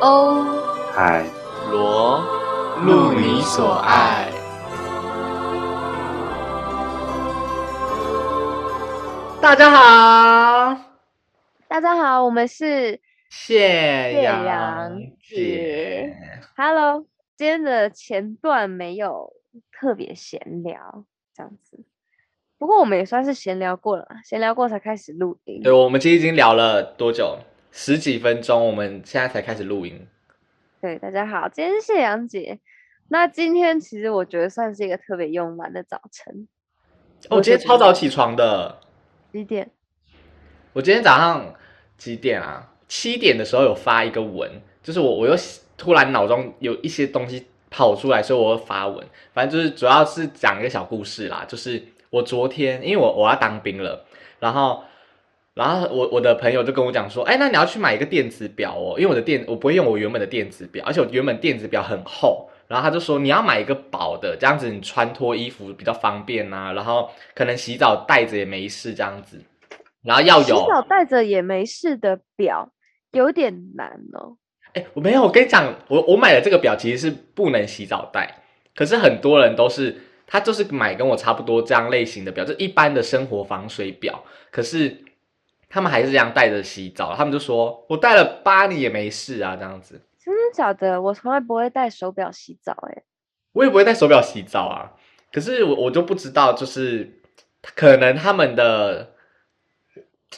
欧海罗，路你所爱。大家好，大家好，我们是谢岳阳姐。Hello，今天的前段没有特别闲聊这样子，不过我们也算是闲聊过了，闲聊过才开始录音。对，我们今天已经聊了多久？十几分钟，我们现在才开始录音。对，大家好，今天是谢阳节。那今天其实我觉得算是一个特别慵懒的早晨。哦我今天超早起床的，几点？我今天早上几点啊？七点的时候有发一个文，就是我我又突然脑中有一些东西跑出来，所以我会发文。反正就是主要是讲一个小故事啦，就是我昨天因为我我要当兵了，然后然后我我的朋友就跟我讲说，哎，那你要去买一个电子表哦，因为我的电我不会用我原本的电子表，而且我原本电子表很厚。然后他就说你要买一个薄的，这样子你穿脱衣服比较方便呐、然后可能洗澡带着也没事这样子。然后要有洗澡带着也没事的表，有点难哦。哎，我没有，我跟你讲，我我买的这个表其实是不能洗澡带，可是很多人都是他就是买跟我差不多这样类型的表，就一般的生活防水表，可是他们还是这样带着洗澡，他们就说我戴了八年也没事啊，这样子，真的假的？我从来不会戴手表洗澡、欸，我也不会戴手表洗澡啊，可是我我就不知道，就是可能他们的。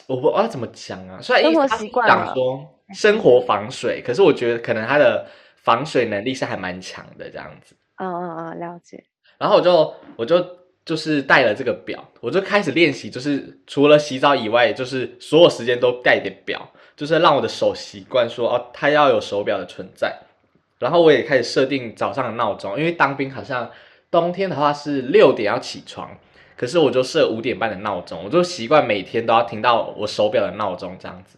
我不知道怎么讲啊，虽然生活习惯讲了说生活防水，可是我觉得可能他的防水能力是还蛮强的这样子。嗯嗯嗯，了解。然后我就我就就是带了这个表，我就开始练习，就是除了洗澡以外，就是所有时间都带点表，就是让我的手习惯说哦，它要有手表的存在。然后我也开始设定早上的闹钟，因为当兵好像冬天的话是六点要起床，可是我就设五点半的闹钟，我就习惯每天都要听到我手表的闹钟这样子。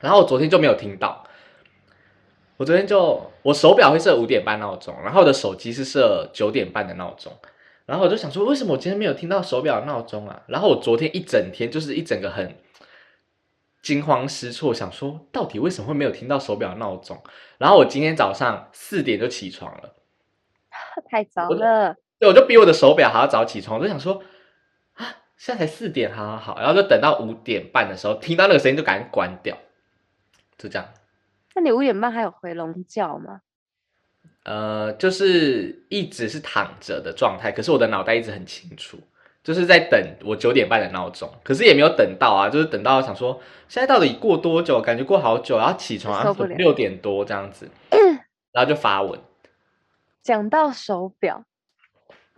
然后我昨天就没有听到，我昨天就我手表会设五点半闹钟，然后我的手机是设九点半的闹钟，然后我就想说，为什么我今天没有听到手表的闹钟啊？然后我昨天一整天就是一整个很惊慌失措，想说到底为什么会没有听到手表的闹钟？然后我今天早上四点就起床了，太早了，对，我就比我的手表还要早起床，我就想说啊，现在才四点，好好好，然后就等到五点半的时候听到那个声音就赶紧关掉，就这样。那你五点半还有回笼觉吗？呃，就是一直是躺着的状态，可是我的脑袋一直很清楚，就是在等我九点半的闹钟，可是也没有等到啊，就是等到想说现在到底过多久，感觉过好久，然后起床，六点多这样子，然后就发文，讲到手表，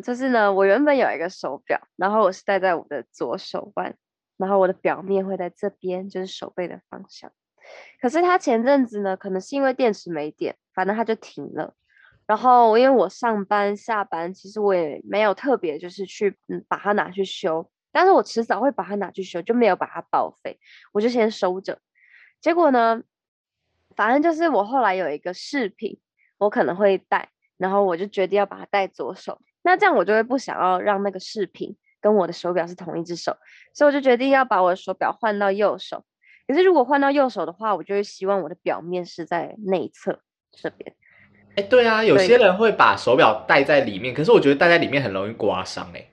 就是呢，我原本有一个手表，然后我是戴在我的左手腕，然后我的表面会在这边，就是手背的方向。可是它前阵子呢，可能是因为电池没电，反正它就停了。然后因为我上班下班，其实我也没有特别就是去嗯把它拿去修，但是我迟早会把它拿去修，就没有把它报废，我就先收着。结果呢，反正就是我后来有一个饰品，我可能会戴，然后我就决定要把它戴左手。那这样我就会不想要让那个饰品跟我的手表是同一只手，所以我就决定要把我的手表换到右手。可是如果换到右手的话，我就会希望我的表面是在内侧这边。哎，对啊，有些人会把手表戴在里面，可是我觉得戴在里面很容易刮伤哎、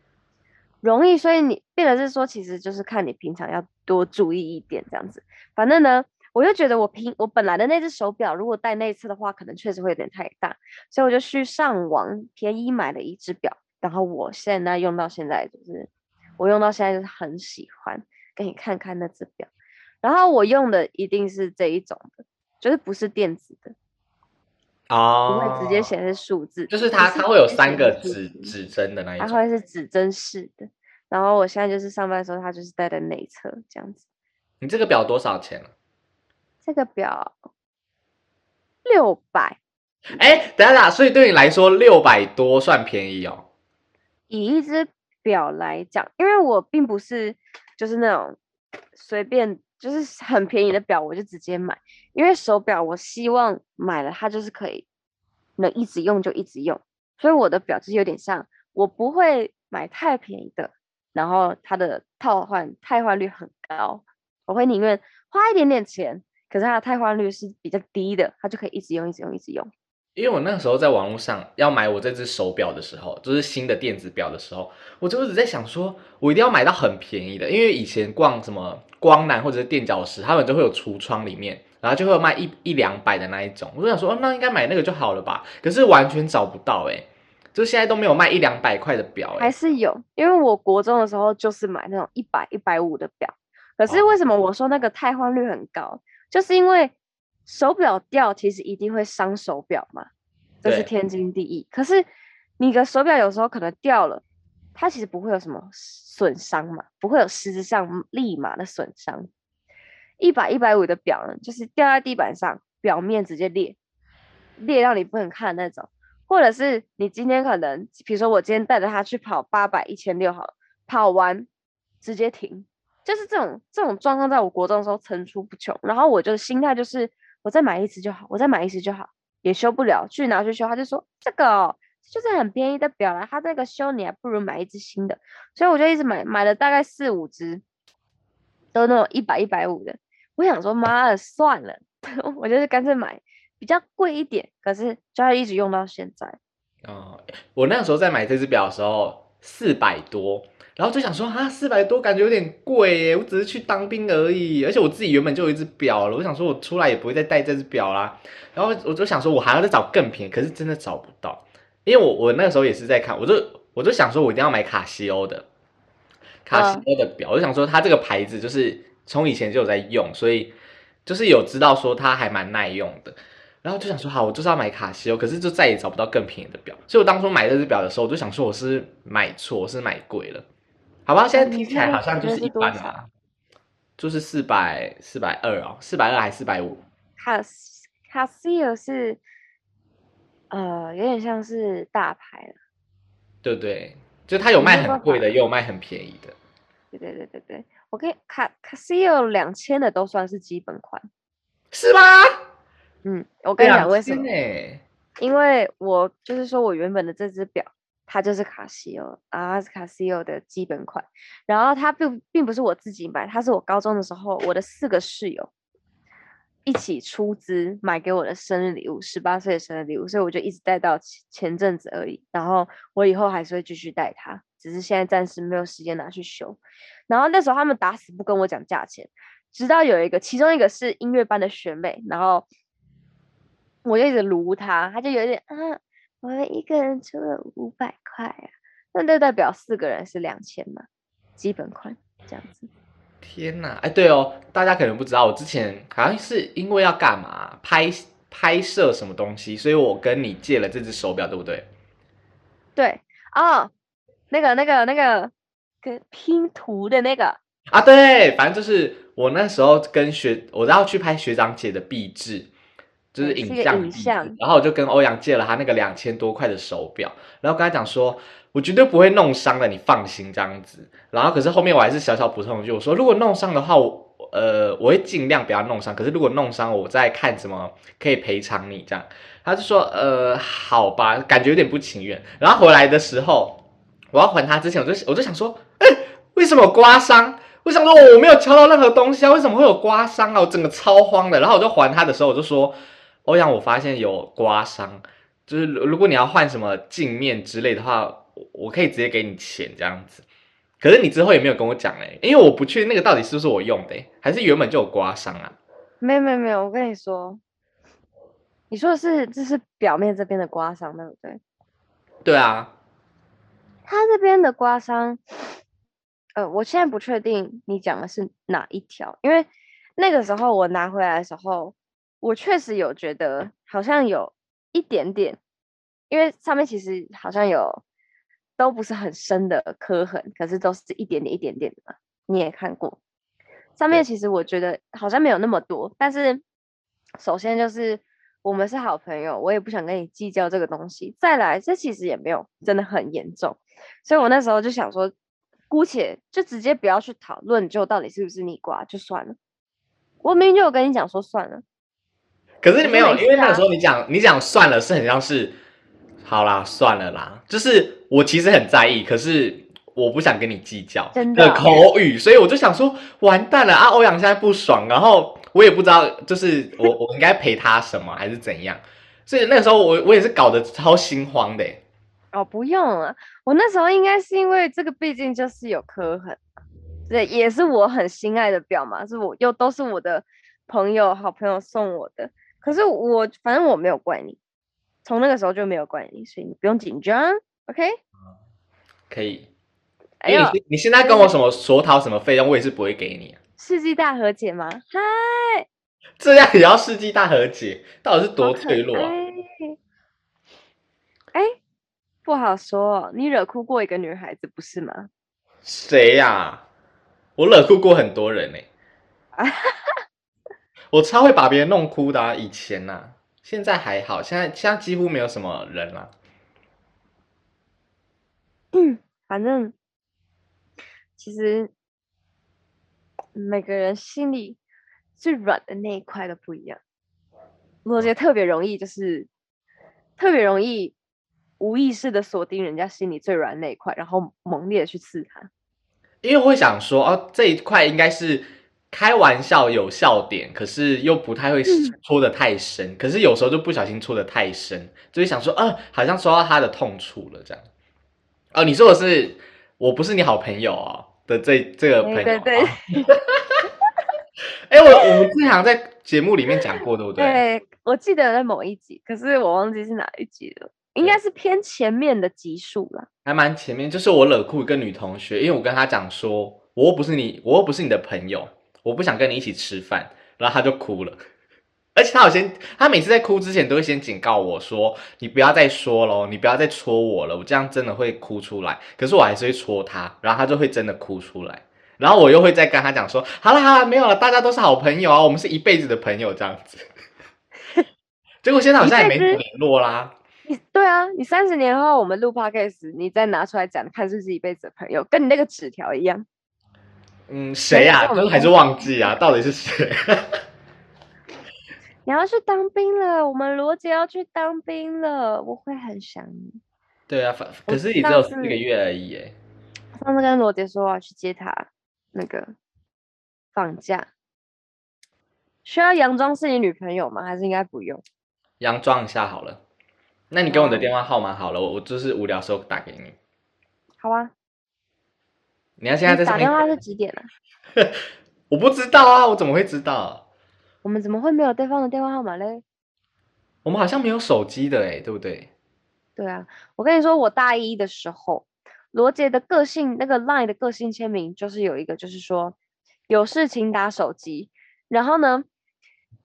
容易，所以你变得是说，其实就是看你平常要多注意一点这样子。反正呢，我就觉得我平我本来的那只手表，如果戴那一次的话，可能确实会有点太大，所以我就去上网便宜买了一只表，然后我现在用到现在就是我用到现在就是很喜欢，给你看看那只表。然后我用的一定是这一种的，就是不是电子的，不哦，会直接显示数字，就是它它会有三个指指针的那一种。它会是指针式的。然后我现在就是上班的时候，它就是戴在内侧这样子。你这个表多少钱啊？这个表六百，哎，等一下，所以对你来说六百多算便宜哦。以一只表来讲，因为我并不是就是那种随便就是很便宜的表我就直接买，因为手表我希望买了它就是可以能一直用就一直用，所以我的表就是有点像我不会买太便宜的，然后它的套换汰换率很高，我会宁愿花一点点钱，可是它的汰换率是比较低的，它就可以一直用，一直用，一直用。因为我那个时候在网络上要买我这只手表的时候，就是新的电子表的时候，我就一直在想说，我一定要买到很便宜的，因为以前逛什么光南或者是垫脚石，他们就会有橱窗里面，然后就会有卖一一两百的那一种，我就想说，哦，那应该买那个就好了吧？可是完全找不到哎、就现在都没有卖一两百块的表哎、还是有，因为我国中的时候就是买那种一百、一百五的表，可是哦为什么我说那个汰换率很高？就是因为手表掉其实一定会伤手表嘛，这是天经地义。可是你的手表有时候可能掉了，它其实不会有什么损伤嘛，不会有实质上立马的损伤。一百、一百五的表呢，就是掉在地板上，表面直接裂，裂到你不能看的那种。或者是你今天可能，比如说我今天带着它去跑八百、一千六好了，跑完直接停，就是这种这种状况，在我国中的时候层出不穷。然后我就心态就是，我再买一只就好，我再买一只就好，也修不了，去拿去修，他就说这个哦，就是很便宜的表啦，他这个修你还不如买一只新的，所以我就一直买，买了大概四五只，都那种一百、一百五的。我想说，妈的，算了，我就是干脆买比较贵一点，可是就要一直用到现在。哦，我那时候在买这只表的时候四百多，然后就想说啊，四百多感觉有点贵耶，我只是去当兵而已，而且我自己原本就有一只表了，我想说我出来也不会再戴这只表啦，然后我就想说我还要再找更便宜，可是真的找不到，因为我我那个时候也是在看，我就我就想说我一定要买卡西欧的，卡西欧的表，我就想说它这个牌子就是从以前就有在用，所以就是有知道说它还蛮耐用的。然后就想说，好，我就是要买卡西欧，可是就再也找不到更便宜的表，所以我当初买这只表的时候，我就想说我是买错，我是买贵了，好吧？现在听起来好像就是一般啊，就是四百四百二哦，四百二还是四百五？卡卡西欧是呃有点像是大牌了，对不对？就它有卖很贵的，也有卖很便宜的。对对对对对，我跟卡卡西欧两千的都算是基本款。是吗？嗯，我跟你讲为什么？呢？因为我就是说我原本的这只表，它就是卡西欧啊，它是卡西欧的基本款。然后它并并不是我自己买，它是我高中的时候我的四个室友一起出资买给我的生日礼物，十八岁的生日礼物，所以我就一直戴到前前阵子而已。然后我以后还是会继续戴它，只是现在暂时没有时间拿去修。然后那时候他们打死不跟我讲价钱，直到有一个，其中一个是音乐班的学妹，然后我就一直撸他，他就有点啊，我们一个人出了五百块啊，那就代表四个人是两千嘛，基本款这样子。天哪，哎，对哦，大家可能不知道，我之前好像是因为要干嘛拍拍摄什么东西，所以我跟你借了这只手表，对不对？对哦，那个那个那个跟拼图的那个，啊，对，反正就是我那时候跟学，我要去拍学长姐的壁纸，就是影像影像然后我就跟欧阳借了他那个两千多块的手表，然后跟他讲说，我绝对不会弄伤的，你放心这样子。然后可是后面我还是小小补充一句，我说如果弄伤的话，我呃我会尽量不要弄伤，可是如果弄伤，我再看怎么可以赔偿你这样。他就说呃好吧，感觉有点不情愿。然后回来的时候，我要还他之前，我就我就想说，哎、为什么刮伤？我想说我没有敲到任何东西啊，为什么会有刮伤啊？我整个超慌的。然后我就还他的时候，我就说，欧阳，我发现有刮伤，就是如如果你要换什么镜面之类的话，我我可以直接给你钱这样子。可是你之后也没有跟我讲哎、因为我不确定那个到底是不是我用的、欸，还是原本就有刮伤啊？没有没有没有，我跟你说，你说的是这是表面这边的刮伤，对不对？对啊，他这边的刮伤，呃，我现在不确定你讲的是哪一条，因为那个时候我拿回来的时候，我确实有觉得好像有一点点，因为上面其实好像有都不是很深的磕痕，可是都是一点点一点点的嘛，你也看过。上面其实我觉得好像没有那么多，但是首先就是我们是好朋友，我也不想跟你计较这个东西。再来，这其实也没有真的很严重，所以我那时候就想说，姑且就直接不要去讨论，就到底是不是你刮就算了。我明明就有跟你讲说算了，可是你没有，因为那个时候你讲你讲算了，是很像是好啦，算了啦，就是我其实很在意，可是我不想跟你计较真的的口语，所以我就想说完蛋了啊！欧阳现在不爽，然后我也不知道，就是我 我应该陪他什么还是怎样，所以那个时候我我也是搞得超心慌的欸。哦，不用了，我那时候应该是因为这个，毕竟就是有磕痕，对，也是我很心爱的表嘛，是我又都是我的朋友、好朋友送我的。可是我反正我没有怪你，从那个时候就没有怪你，所以你不用紧张，OK？可以，哎呦，你你现在跟我什么索讨什么费用，我也是不会给你啊。世纪大和解吗？嗨，这样也要世纪大和解，到底是多脆弱啊？爱哎，不好说哦，你惹哭过一个女孩子不是吗？谁呀、我惹哭过很多人呢、我超会把别人弄哭的、啊，以前呐、现在还好，现在现在几乎没有什么人了。嗯、反正其实每个人心里最软的那一块都不一样。罗杰特别容易，就是特别容易无意识的锁定人家心里最软的那一块，然后猛烈的去刺他。因为我会想说，哦，这一块应该是开玩笑有笑点，可是又不太会戳的太深，可是有时候就不小心戳的太深，就会想说，啊，好像戳到他的痛处了这样。哦，你说的是我不是你好朋友哦的这这个朋友，对对对哦 哎、我我们之前好像在节目里面讲过，对不对？对，我记得在某一集，可是我忘记是哪一集了，应该是偏前面的集数啦。还蛮前面，就是我惹哭一个女同学，因为我跟她讲说，我又不是你，我又不是你的朋友，我不想跟你一起吃饭，然后他就哭了。而且他有先，他每次在哭之前都会先警告我说，你不要再说了，你不要再戳我了，我这样真的会哭出来。可是我还是会戳他，然后他就会真的哭出来。然后我又会再跟他讲说，好啦好啦，没有了，大家都是好朋友啊，我们是一辈子的朋友这样子。结果现在好像也没联络啦。你对啊，你三十年后我们录 podcast，你再拿出来讲，看是不是一辈子的朋友，跟你那个纸条一样。嗯，谁呀、没有就是还是忘记啊，到底是谁？你要去当兵了，我们罗杰要去当兵了，我会很想你。对啊，反可是也只有四个月而已耶。上次跟罗杰说我要去接他，那个放假，需要佯装是你女朋友吗？还是应该不用？佯装一下好了。那你给我的哦电话号码好了，我我就是无聊时候打给你。好啊，你要现在在打电话是几点啊？我不知道啊，我怎么会知道？我们怎么会没有对方的电话号码嘞？我们好像没有手机的哎，对不对？对啊，我跟你说，我大一的时候，罗杰的个性那个 LINE 的个性签名就是有一个，就是说有事情打手机。然后呢，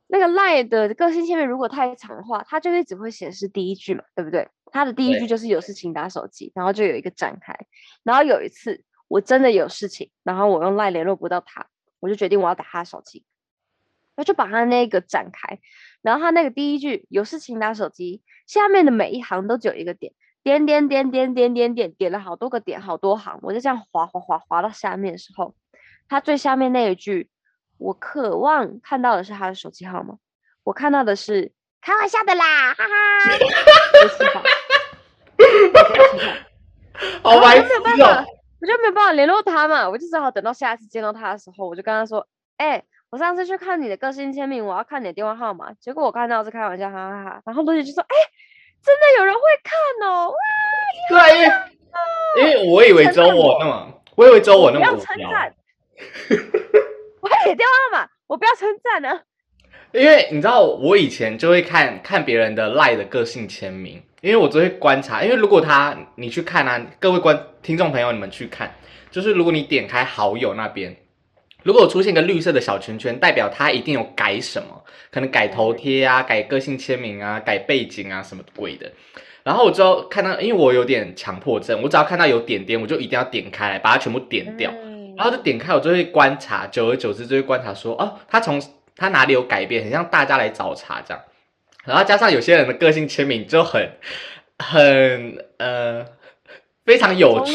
那个 LINE 的个性签名如果太长的话，它就会只会显示第一句嘛，对不对？它的第一句就是有事情打手机，然后就有一个展开。然后有一次我真的有事情，然后我用 LINE 联络不到他，我就决定我要打他的手机，我就把他那个展开，然后他那个第一句有事情打手机，下面的每一行都只有一个点，点点点点点点点，点了好多个点，好多行，我就这样滑滑滑滑到下面的时候，他最下面那一句，我渴望看到的是他的手机号码，我看到的是开玩笑的啦，哈哈，我气跑，我气跑。好白痴哦、法，我就没有办法联络他嘛，我就只好等到下一次见到他的时候，我就跟他说：“哎、我上次去看你的个性签名，我要看你的电话号码，结果我看到是开玩笑，哈哈哈。”然后罗姐就说：“哎、真的有人会看哦，哇，对啊，因为因为我以为只有我我那么，我以为只有我那不要么无聊。称赞，我还写电话号码，我不要称赞啊。因为你知道，我以前就会看看别人的赖的个性签名，因为我就会观察。因为如果他你去看啊，各位观听众朋友，你们去看，就是如果你点开好友那边，如果出现个绿色的小圈圈，代表他一定有改什么，可能改头贴啊、改个性签名啊、改背景啊什么鬼的。然后我就看到，因为我有点强迫症，我只要看到有点点，我就一定要点开来，把它全部点掉。然后就点开，我就会观察，久而久之就会观察说，哦，他从他哪里有改变，很像大家来找茬这样。然后加上有些人的个性签名就很很呃非常有趣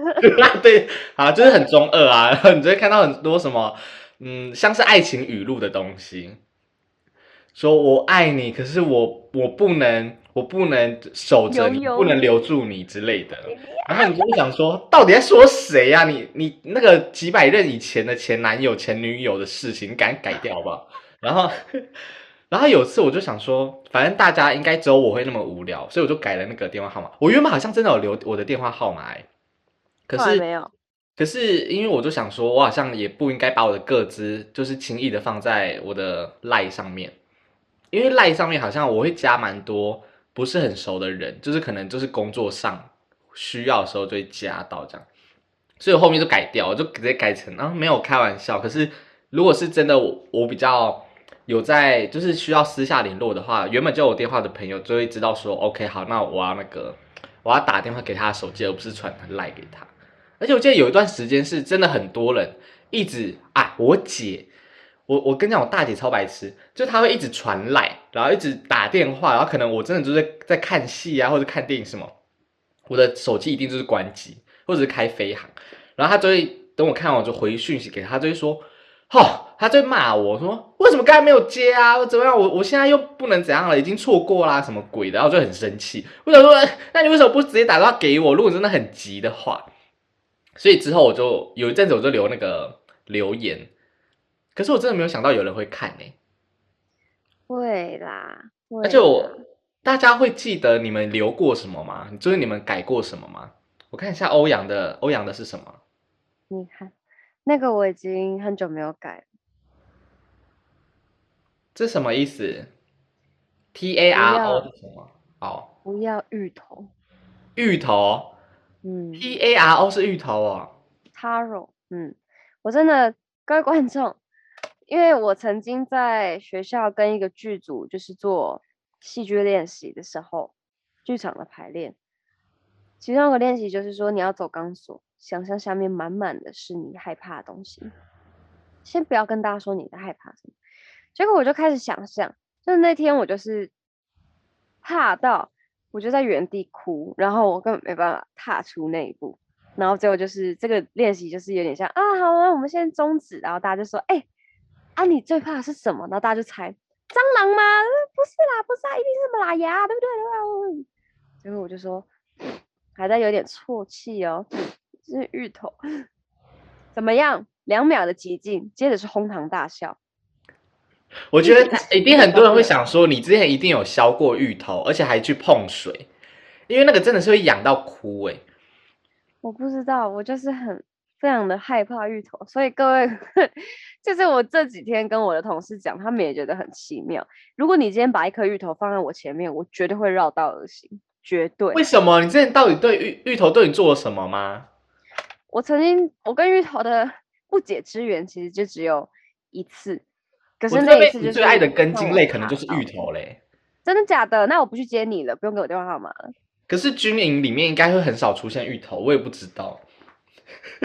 对，好就是很中二啊。然 后你就会看到很多什么嗯像是爱情语录的东西，说我爱你，可是我我不能我不能守着你，不能留住你之类的。然后你就会想说，到底在说谁呀、你你那个几百任以前的前男友、前女友的事情，你赶紧改掉好不好？然后，然后有次我就想说，反正大家应该只有我会那么无聊，所以我就改了那个电话号码。我原本好像真的有留我的电话号码、欸，可是没有。可是因为我就想说，我好像也不应该把我的个资就是轻易的放在我的赖上面，因为赖上面好像我会加蛮多不是很熟的人，就是可能就是工作上需要的时候就会加到这样，所以后面就改掉，我就直接改成啊没有开玩笑。可是如果是真的我我比较有在就是需要私下联络的话，原本就有电话的朋友就会知道说，OK 好，那我要那个我要打电话给他的手机，而不是传赖给他。而且我记得有一段时间是真的很多人一直啊，我姐，我我跟你讲，我大姐超白痴，就她会一直传赖，然后一直打电话，然后可能我真的就是在看戏啊或者看电影什么，我的手机一定就是关机或者是开飞行，然后他就会等我看完我就回讯息给她，她就会说，哦，他就会骂我说为什么刚才没有接啊，怎么样，我我现在又不能怎样了，已经错过啦什么鬼的，然后就很生气，我想说，那你为什么不直接打电话给我？如果真的很急的话。所以之后我就有一阵子我就留那个留言，可是我真的没有想到有人会看呢、会啦，会而且我大家会记得你们留过什么吗？就是你们改过什么吗？我看一下欧阳的，欧阳的是什么？你看那个我已经很久没有改了。这什么意思？T A R O 是什么？哦，不要芋头，芋头嗯，T A R O 是芋头哦。，taro，嗯，我真的各位观众，因为我曾经在学校跟一个剧组就是做戏剧练习的时候，剧场的排练，其中有个练习就是说你要走钢索，想象下面满满的是你害怕的东西。先不要跟大家说你的害怕什么，结果我就开始想象，就是那天我就是怕到我就在原地哭，然后我根本没办法踏出那一步，然后最后就是这个练习就是有点像啊，好啊，我们先终止，然后大家就说，哎、啊你最怕的是什么？然后大家就猜蟑螂吗？呃不是啦，不是啊，一定是什么拉牙，对不对？对不对？结果我就说还在有点啜泣哦，是芋头，怎么样？两秒的寂静，接着是哄堂大笑。我觉得 一定很多人会想说，你之前一定有削过芋头，而且还去碰水，因为那个真的是会痒到哭欸诶。我不知道，我就是很非常的害怕芋头，所以各位，就是我这几天跟我的同事讲，他们也觉得很奇妙。如果你今天把一颗芋头放在我前面，我绝对会绕道而行，绝对为。什么？你之前到底对芋芋头对你做了什么吗？我曾经，我跟芋头的不解之缘其实就只有一次，可是那一次就是最爱的根茎类可能就是芋头嘞。真的假的？那我不去接你了，不用给我电话号码了。可是军营里面应该会很少出现芋头，我也不知道。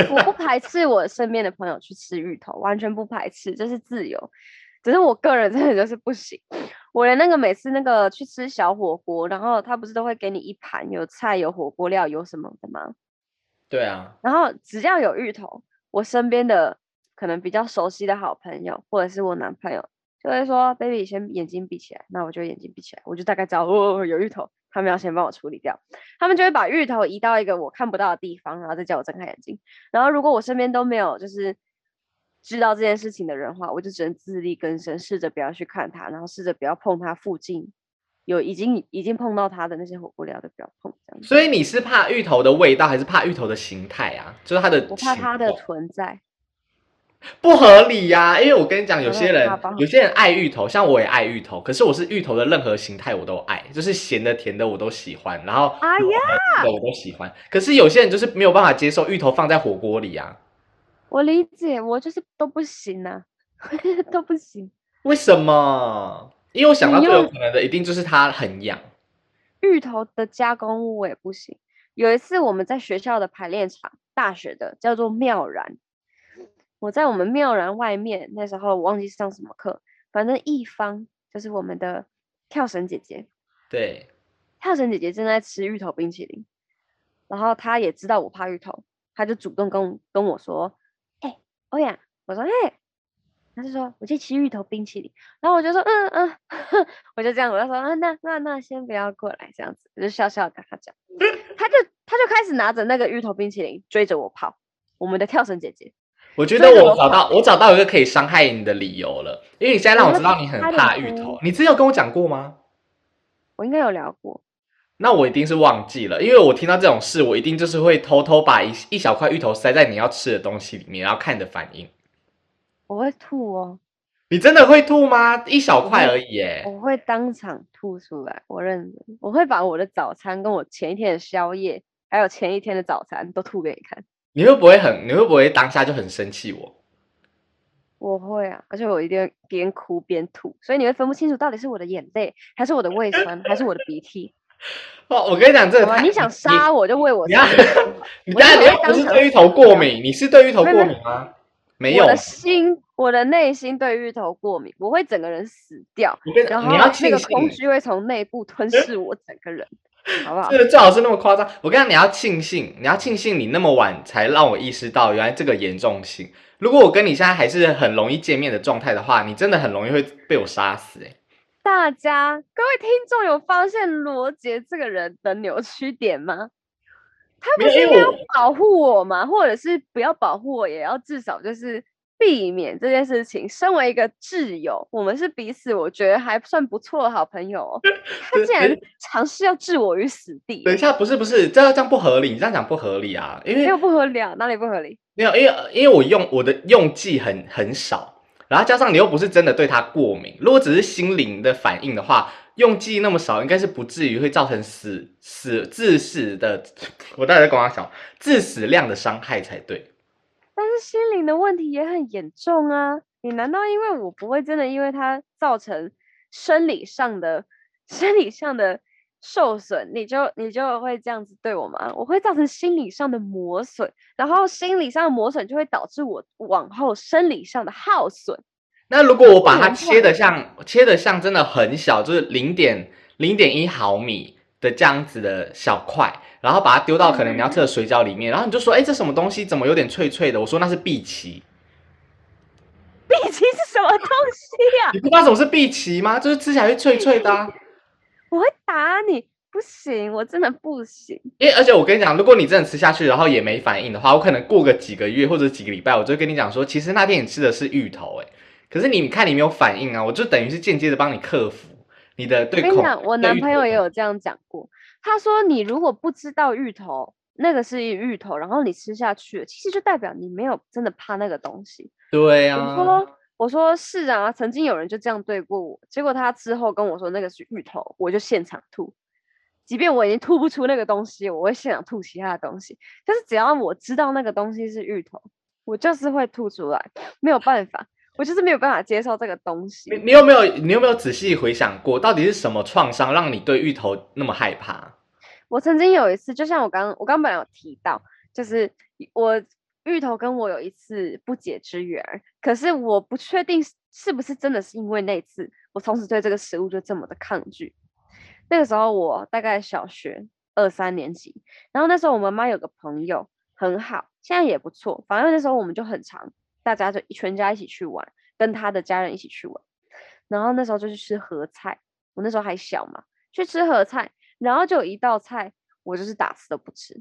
我不 排斥我身边的朋友去吃芋头，完全不排斥，这是自由。只是我个人真的就是不行，我连那个每次那个去吃小火锅，然后他不是都会给你一盘有菜、有火锅料、有什么的吗？对啊，然后只要有芋头，我身边的可能比较熟悉的好朋友或者是我男朋友就会说：“baby，先眼睛闭起来。”那我就眼睛闭起来，我就大概知道哦有芋头，他们要先帮我处理掉。他们就会把芋头移到一个我看不到的地方，然后再叫我睁开眼睛。然后如果我身边都没有就是知道这件事情的人的话，我就只能自力更生，试着不要去看它，然后试着不要碰它附近有已经已经碰到它的那些火锅料的不要碰，这样子。所以你是怕芋头的味道，还是怕芋头的形态啊？就是它的我怕它的存在。不合理呀、因为我跟你讲，有些人有些人爱芋头，像我也爱芋头，可是我是芋头的任何形态我都爱，就是咸的、甜的我都喜欢，然后哎如果好吃的我都喜欢。可是有些人就是没有办法接受芋头放在火锅里啊，我理解，我就是都不行啊，都不行。为什么？因为我想到最有可能的一定就是它很痒。芋头的加工物我也不行。有一次我们在学校的排练场，大学的叫做妙然，我在我们妙然外面，那时候我忘记上什么课，反正一方就是我们的跳绳姐姐，对，跳绳姐姐正在吃芋头冰淇淋，然后她也知道我怕芋头，她就主动跟我跟我说：“哎、欧阳。”我说：“哎。”她就说：“我去吃芋头冰淇淋。”然后我就说：“嗯嗯。”我就这样，我就说啊，那那那先不要过来，这样子，我就笑笑跟他讲，他就他就开始拿着那个芋头冰淇淋追着我跑，我们的跳绳姐姐。我觉得我找到我找到一个可以伤害你的理由了，因为你现在让我知道你很怕芋头，你之前有跟我讲过吗？我应该有聊过。那我一定是忘记了，因为我听到这种事，我一定就是会偷偷把一一小块芋头塞在你要吃的东西里面，然后看你的反应。我会吐哦。你真的会吐吗？一小块而已，哎。我会当场吐出来，我认真。我会把我的早餐跟我前一天的宵夜，还有前一天的早餐都吐给你看。你会不会很？你会不会当下就很生气我？我会啊，而且我一定边哭边吐，所以你会分不清楚到底是我的眼泪，还是我的胃酸，还是我的鼻涕。哦，我跟你讲这个，你想杀我就喂我杀。你当然你又不是对芋头过敏，你是对芋头过敏吗？没有。我的心，我的内心对芋头过敏，我会整个人死掉。然后那个空虚会从内部吞噬我整个人。好不好？是最好是那么夸张。我跟你讲，你要庆幸，你要庆幸你那么晚才让我意识到原来这个严重性。如果我跟你现在还是很容易见面的状态的话，你真的很容易会被我杀死。哎，大家各位听众有发现罗杰这个人的扭曲点吗？他不是要保护我吗？或者是不要保护我，也要至少就是。避免这件事情。身为一个挚友，我们是彼此，我觉得还算不错的好朋友。他竟然尝试要置我于死地。等一下，不是不是，这样这样不合理。你这样讲不合理啊，因为没有不合理啊，哪里不合理？没有，因为因为我用我的用计很很少，然后加上你又不是真的对他过敏。如果只是心灵的反应的话，用剂那么少，应该是不至于会造成死死致死的。我大概在跟他讲，致死量的伤害才对。但是心灵的问题也很严重啊！你难道因为我不会真的因为它造成生理上的生理上的受损，你就你就会这样子对我吗？我会造成心理上的磨损，然后心理上的磨损就会导致我往后生理上的耗损。那如果我把它切的像切的像真的很小，就是零点零点一毫米的这样子的小块。然后把它丢到可能你要吃的水饺里面，然后你就说：“哎，这什么东西？怎么有点脆脆的？”我说：“那是碧琪。”碧琪是什么东西呀？你不知道什么是碧琪吗？就是吃起来会脆脆的。啊我会打你，不行，我真的不行。因为而且我跟你讲，如果你真的吃下去，然后也没反应的话，我可能过个几个月或者几个礼拜，我就跟你讲说，其实那天你吃的是芋头，哎，可是你看你没有反应啊，我就等于是间接的帮你克服你的对。我跟你讲，我男朋友也有这样讲过。他说：“你如果不知道芋头那个是芋头，然后你吃下去，其实就代表你没有真的怕那个东西。”对呀。我说：“我说是啊，曾经有人就这样对过我，结果他之后跟我说那个是芋头，我就现场吐。即便我已经吐不出那个东西，我会现场吐其他的东西。但是只要我知道那个东西是芋头，我就是会吐出来，没有办法。”我就是没有办法接受这个东西。你你有没有你有没有仔细回想过，到底是什么创伤让你对芋头那么害怕？我曾经有一次，就像我刚我刚本来有提到，就是我芋头跟我有一次不解之缘，可是我不确定是不是真的是因为那次，我从此对这个食物就这么的抗拒。那个时候我大概小学二三年级，然后那时候我妈妈有个朋友很好，现在也不错，反正那时候我们就很常。大家就全家一起去玩，跟他的家人一起去玩，然后那时候就去吃合菜。我那时候还小嘛，去吃合菜，然后就有一道菜，我就是打死都不吃。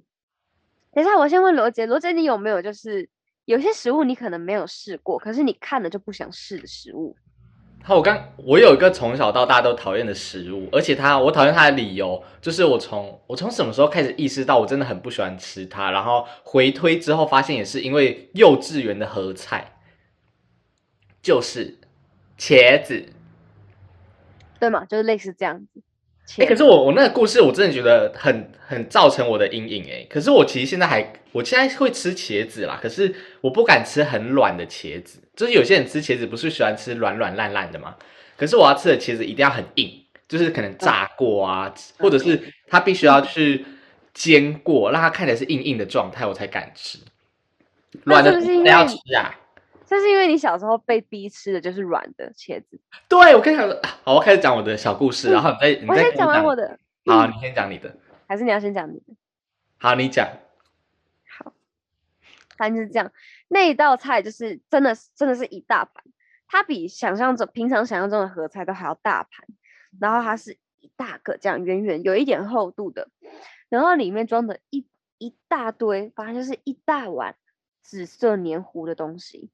等一下，我先问罗杰，罗杰，你有没有就是有些食物你可能没有试过，可是你看了就不想试的食物？好，我刚我有一个从小到大都讨厌的食物，而且他我讨厌他的理由就是我从我从什么时候开始意识到我真的很不喜欢吃它，然后回推之后发现也是因为幼稚园的合菜，就是茄子，对嘛？就是类似这样子。哎，可是我我那个故事我真的觉得很很造成我的阴影哎。可是我其实现在还我现在会吃茄子啦，可是我不敢吃很软的茄子。就是有些人吃茄子不是喜欢吃软软烂烂的吗？可是我要吃的茄子一定要很硬，就是可能炸过啊，或者是它必须要去煎过，让它看起来是硬硬的状态，我才敢吃。软的不要吃啊！这是因为你小时候被逼吃的就是软的茄子。对，我跟你讲，好，我开始讲我的小故事，然后你再你再讲完我的。好，你先讲你的。还是你要先讲你的？好，你讲。好，反正就是这样。那一道菜就是真的，真的是一大盘，它比想象中平常想象中的合菜都还要大盘。然后它是一大个这样圆圆，有一点厚度的，然后里面装的一一大堆，反正就是一大碗紫色黏糊的东西。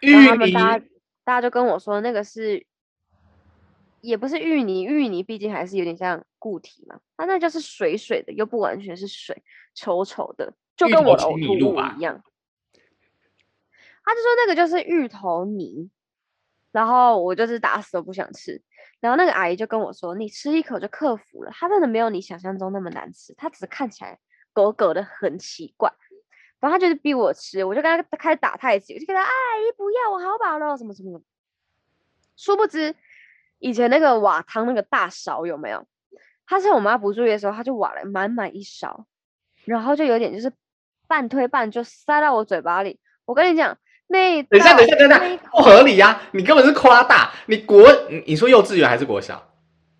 然后他们大家大家就跟我说，那个是也不是芋泥，芋泥毕竟还是有点像固体嘛，它那就是水水的，又不完全是水，稠稠的，就跟我的呕吐物一样。他就说那个就是芋头泥，然后我就是打死都不想吃。然后那个阿姨就跟我说：“你吃一口就克服了，它真的没有你想象中那么难吃，它只是看起来狗狗的很奇怪。”然后他就是逼我吃，我就跟他开始打太极，我就跟他阿姨不要，我好饱了，什么什么。殊不知以前那个瓦汤那个大勺有没有？他趁我妈不注意的时候，他就挖了满满一勺，然后就有点就是半推半就塞到我嘴巴里。我跟你讲。那等一下，等一下，等一下，不合理呀！你根本是夸大。你国，你说幼稚园还是国小？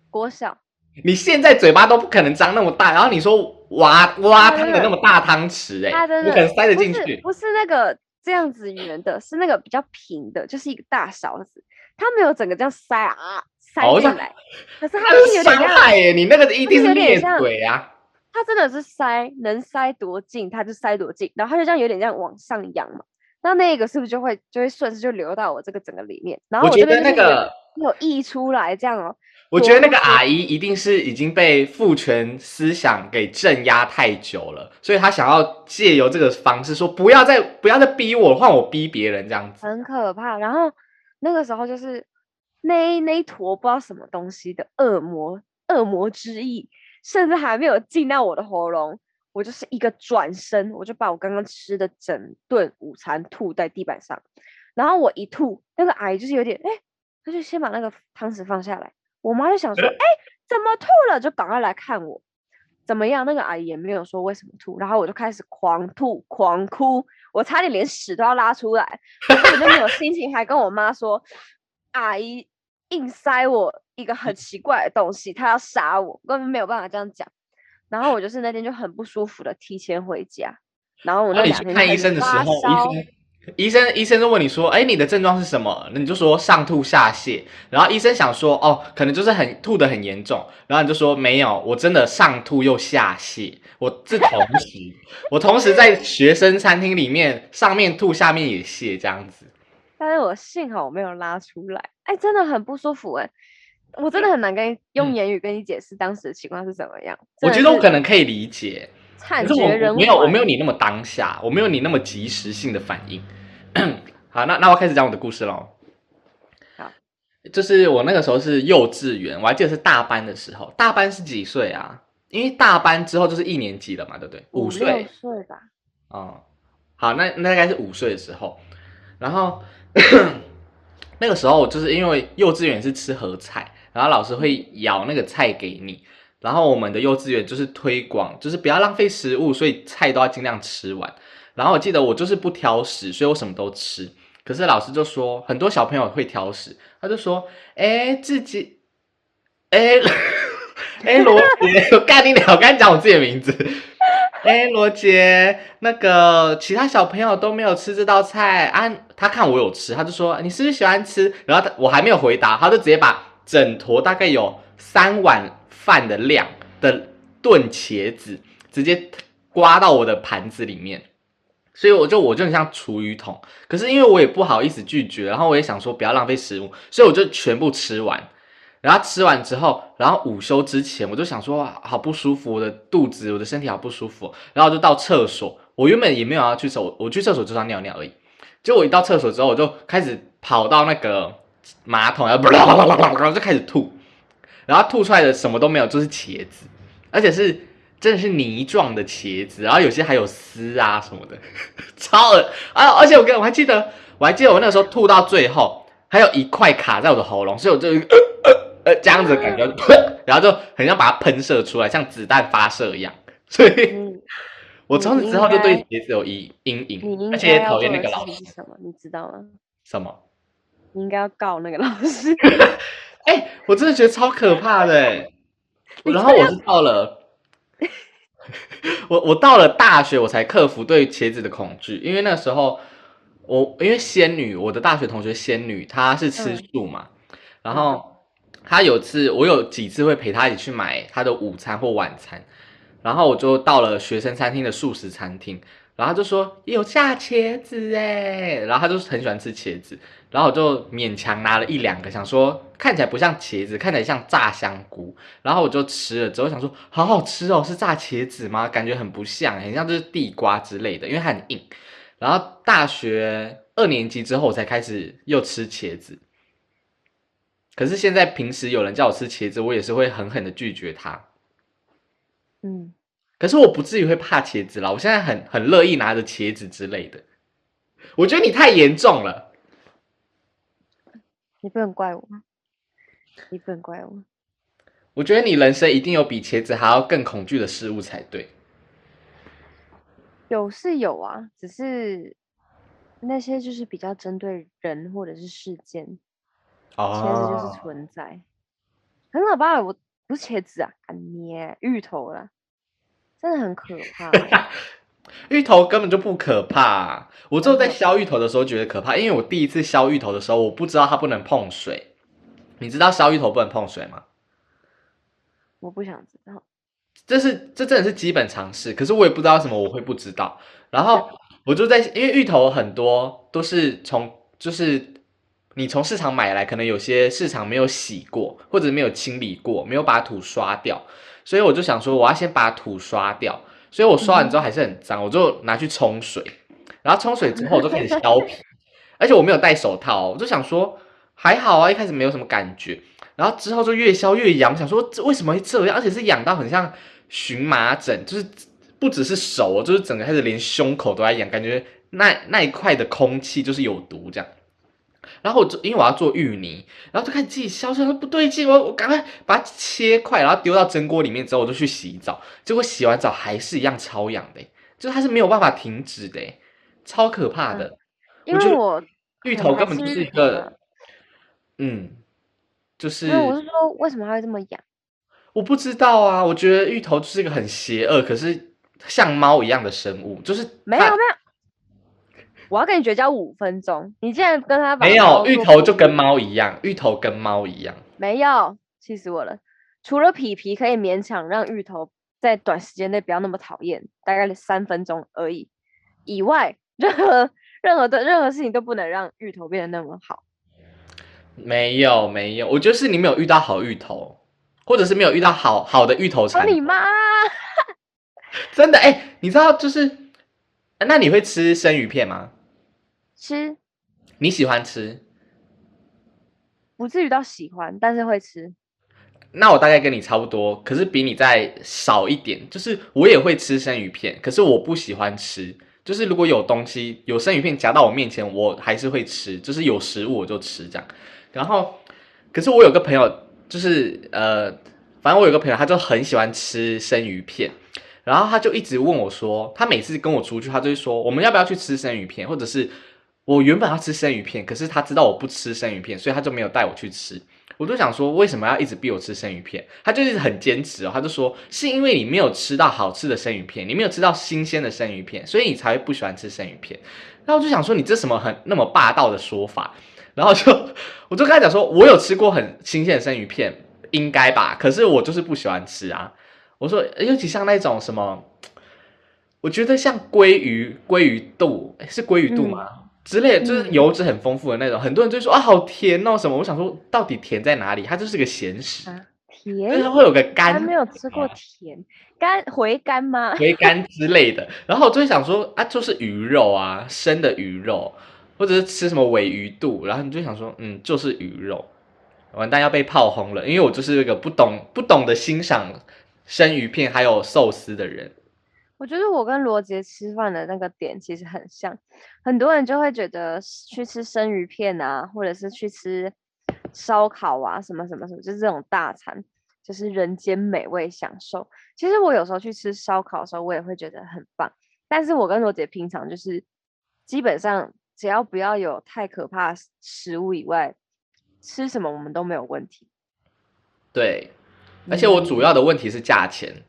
国小。你现在嘴巴都不可能张那么大，然后你说挖挖汤的那么大汤匙，哎，不可能塞得进去。不是那个这样子圆的，是那个比较平的，就是一个大勺子，它没有整个这样塞啊塞进来。可是它是有点伤害耶！你那个一定是裂嘴啊！它真的是塞，能塞多近它就塞多近，然后它就这样有点这样往上扬嘛。那那个是不是就会就会顺势就流到我这个整个里面？然后我觉得那个有溢出来这样哦。我觉得那个阿姨一定是已经被父权思想给镇压太久了，所以她想要借由这个方式说不要再不要再逼我，换我逼别人这样子。很可怕。然后那个时候就是那那一坨不知道什么东西的恶魔恶魔之意，甚至还没有进到我的喉咙。我就是一个转身，我就把我刚刚吃的整顿午餐吐在地板上，然后我一吐，那个阿姨就是有点哎，她就先把那个汤匙放下来，我妈就想说哎，怎么吐了？就赶快来看我怎么样？那个阿姨也没有说为什么吐，然后我就开始狂吐狂哭，我差点连屎都要拉出来，根本就没有 心情，还跟我妈说阿姨硬塞我一个很奇怪的东西，她要杀我，根本没有办法这样讲。然后我就是那天就很不舒服的提前回家，然后我那两天看医生的时候，医生医生医生就问你说，哎，你的症状是什么？那你就说上吐下泻。然后医生想说，哦，可能就是很吐的很严重。然后你就说没有，我真的上吐又下泻，我是同时，我同时在学生餐厅里面上面吐，下面也泻这样子。但是我幸好我没有拉出来，哎，真的很不舒服哎。我真的很难跟用言语跟你解释当时的情况是怎么样。我觉得我可能可以理解，惨绝人没有，我没有你那么当下，我没有你那么及时性的反应。好，那那我开始讲我的故事喽。好，就是我那个时候是幼稚园，我还记得是大班的时候。大班是几岁啊？因为大班之后就是一年级了嘛，对不对？五岁岁吧。哦，好，那那大概是五岁的时候，然后 那个时候就是因为幼稚园是吃盒菜。然后老师会舀那个菜给你，然后我们的幼稚园就是推广，就是不要浪费食物，所以菜都要尽量吃完。然后我记得我就是不挑食，所以我什么都吃。可是老师就说很多小朋友会挑食，他就说：“哎，自己，哎，哎，罗杰，我干你鸟，我刚才讲我自己的名字。哎，罗杰，那个其他小朋友都没有吃这道菜啊。他看我有吃，他就说你是不是喜欢吃？然后他我还没有回答，他就直接把。整坨大概有三碗饭的量的炖茄子，直接刮到我的盘子里面，所以我就我就很像厨余桶。可是因为我也不好意思拒绝，然后我也想说不要浪费食物，所以我就全部吃完。然后吃完之后，然后午休之前，我就想说好不舒服，我的肚子，我的身体好不舒服。然后就到厕所，我原本也没有要去厕，我去厕所就是尿尿而已。结果我一到厕所之后，我就开始跑到那个。马桶然后然后就开始吐，然后吐出来的什么都没有，就是茄子，而且是真的是泥状的茄子，然后有些还有丝啊什么的，超恶啊！而且我跟我还记得，我还记得我那个时候吐到最后，还有一块卡在我的喉咙，所以我就呃呃呃这样子的感觉，然后就很像把它喷射出来，像子弹发射一样，所以我从此之后就对茄子有阴阴影，而且讨厌那个老师。什么？你知道吗？什么？你应该要告那个老师。哎，我真的觉得超可怕的。然后我是到了，我我到了大学，我才克服对茄子的恐惧。因为那时候我因为仙女，我的大学同学仙女，她是吃素嘛。然后她有次我有几次会陪她一起去买她的午餐或晚餐，然后我就到了学生餐厅的素食餐厅，然后他就说有下茄子哎，然后她就很喜欢吃茄子，然后我就勉强拿了一两个，想说看起来不像茄子，看起来像炸香菇，然后我就吃了之后想说好好吃哦，是炸茄子吗？感觉很不像，很像就是地瓜之类的，因为它很硬。然后大学二年级之后我才开始又吃茄子。可是现在平时有人叫我吃茄子，我也是会狠狠的拒绝他。嗯，可是我不至于会怕茄子啦，我现在很很乐意拿着茄子之类的。我觉得你太严重了，你不能怪我，你不能怪我。我觉得你人生一定有比茄子还要更恐惧的事物才对。有是有啊，只是那些就是比较针对人或者是事件。哦茄子就是存在，很可怕。我不是茄子啊，捏芋头啦，真的很可怕。芋头根本就不可怕，我只有在削芋头的时候觉得可怕，因为我第一次削芋头的时候，我不知道它不能碰水。你知道削芋头不能碰水吗？我不想知道。这是这真的是基本常识，可是我也不知道什么我会不知道。然后我就在，因为芋头很多都是从就是。你从市场买来，可能有些市场没有洗过，或者没有清理过，没有把土刷掉，所以我就想说，我要先把土刷掉。所以我刷完之后还是很脏，我就拿去冲水，然后冲水之后我就开始削皮，而且我没有戴手套，我就想说还好啊，一开始没有什么感觉，然后之后就越削越痒，想说这为什么会这样，而且是痒到很像荨麻疹，就是不只是手，就是整个开始连胸口都在痒，感觉那那一块的空气就是有毒这样。然后我就因为我要做芋泥，然后就开始自己削，说不对劲，我我赶快把它切块，然后丢到蒸锅里面之后，我就去洗澡，结果洗完澡还是一样超痒的，就它是没有办法停止的，超可怕的。因为我芋头根本就是一个，嗯，就是。我是说，为什么它会这么痒？我不知道啊，我觉得芋头就是一个很邪恶，可是像猫一样的生物，就是没有没有。我要跟你绝交五分钟，你竟然跟他没有芋头就跟猫一样，芋头跟猫一样，没有气死我了。除了皮皮可以勉强让芋头在短时间内不要那么讨厌，大概三分钟而已以外，任何任何的任何事情都不能让芋头变得那么好。没有没有，我觉得是你没有遇到好芋头，或者是没有遇到好好的芋头产。你妈！真的哎，你知道就是，那你会吃生鱼片吗？吃，你喜欢吃？不至于到喜欢，但是会吃。那我大概跟你差不多，可是比你再少一点。就是我也会吃生鱼片，可是我不喜欢吃。就是如果有东西有生鱼片夹到我面前，我还是会吃。就是有食物我就吃这样。然后，可是我有个朋友，就是呃，反正我有个朋友，他就很喜欢吃生鱼片。然后他就一直问我说，他每次跟我出去，他就会说，我们要不要去吃生鱼片，或者是。我原本要吃生鱼片，可是他知道我不吃生鱼片，所以他就没有带我去吃。我就想说，为什么要一直逼我吃生鱼片？他就是很坚持哦，他就说是因为你没有吃到好吃的生鱼片，你没有吃到新鲜的生鱼片，所以你才会不喜欢吃生鱼片。然后我就想说，你这什么很那么霸道的说法？然后就我就跟他讲说，我有吃过很新鲜的生鱼片，应该吧？可是我就是不喜欢吃啊。我说，尤其像那种什么，我觉得像鲑鱼、鲑鱼肚，是鲑鱼肚吗？之类就是油脂很丰富的那种，很多人就说啊好甜哦什么，我想说到底甜在哪里？它就是个咸食，甜，就是会有个干，没有吃过甜干回甘吗？回甘之类的，然后我就会想说啊，就是鱼肉啊，生的鱼肉，或者是吃什么尾鱼肚，然后你就想说嗯，就是鱼肉，完蛋要被炮轰了，因为我就是一个不懂不懂得欣赏生鱼片还有寿司的人。我觉得我跟罗杰吃饭的那个点其实很像，很多人就会觉得去吃生鱼片啊，或者是去吃烧烤啊，什么什么什么，就是这种大餐，就是人间美味享受。其实我有时候去吃烧烤的时候，我也会觉得很棒。但是我跟罗杰平常就是基本上只要不要有太可怕食物以外，吃什么我们都没有问题。对，而且我主要的问题是价钱。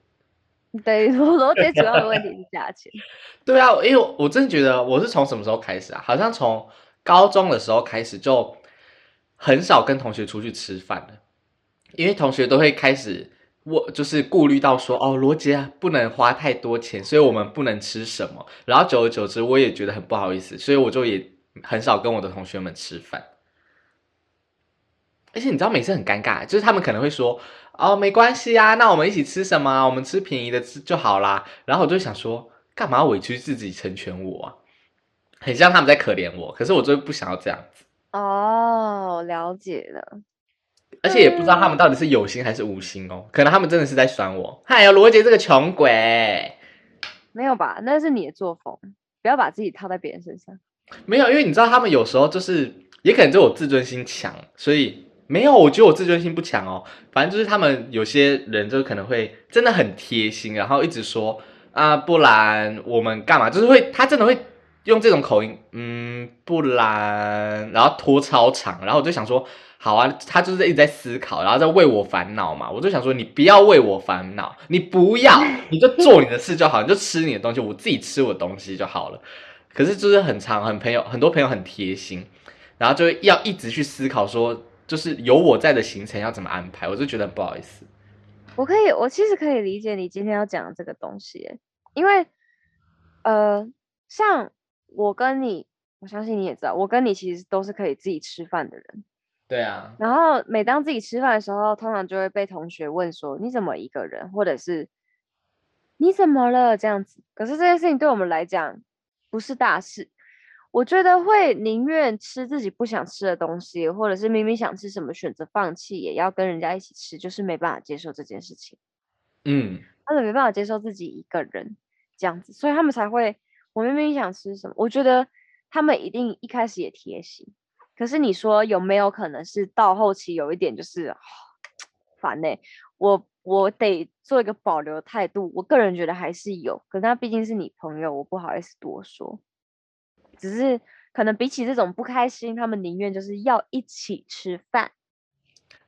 对，罗杰主要的问题是 价钱。对啊，因为我真的觉得我是从什么时候开始啊？好像从高中的时候开始就很少跟同学出去吃饭了。因为同学都会开始我就是顾虑到说，哦，罗杰啊，不能花太多钱，所以我们不能吃什么。然后久而久之，我也觉得很不好意思，所以我就也很少跟我的同学们吃饭。而且你知道，每次很尴尬，就是他们可能会说，哦，没关系啊，那我们一起吃什么？我们吃便宜的吃就好啦。然后我就想说，干嘛委屈自己成全我啊？很像他们在可怜我，可是我就不想要这样子。哦，了解了。而且也不知道他们到底是有心还是无心哦，可能他们真的是在酸我。嗨呀，罗杰这个穷鬼，没有吧？那是你的作风，不要把自己套在别人身上。没有，因为你知道他们有时候就是，也可能就我自尊心强，所以没有。我觉得我自尊心不强哦，反正就是他们有些人就可能会真的很贴心，然后一直说啊，不然我们干嘛？就是会他真的会用这种口音，嗯，不然，然后拖超长，然后我就想说。好啊，他就是一直在思考，然后在为我烦恼嘛。我就想说，你不要为我烦恼，你不要，你就做你的事就好，你就吃你的东西，我自己吃我的东西就好了。可是就是很长，很朋友，很多朋友很贴心，然后就要一直去思考说，就是有我在的行程要怎么安排，我就觉得不好意思。我可以，我其实可以理解你今天要讲的这个东西，因为呃，像我跟你，我相信你也知道，我跟你其实都是可以自己吃饭的人。对啊，然后每当自己吃饭的时候，通常就会被同学问说：“你怎么一个人？”或者是“你怎么了？”这样子。可是这件事情对我们来讲不是大事，我觉得会宁愿吃自己不想吃的东西，或者是明明想吃什么选择放弃，也要跟人家一起吃，就是没办法接受这件事情。嗯，他们没办法接受自己一个人这样子，所以他们才会我明明想吃什么，我觉得他们一定一开始也贴心。可是你说有没有可能是到后期有一点就是 烦呢？我我得做一个保留态度。我个人觉得还是有，可是他毕竟是你朋友，我不好意思多说。只是可能比起这种不开心，他们宁愿就是要一起吃饭。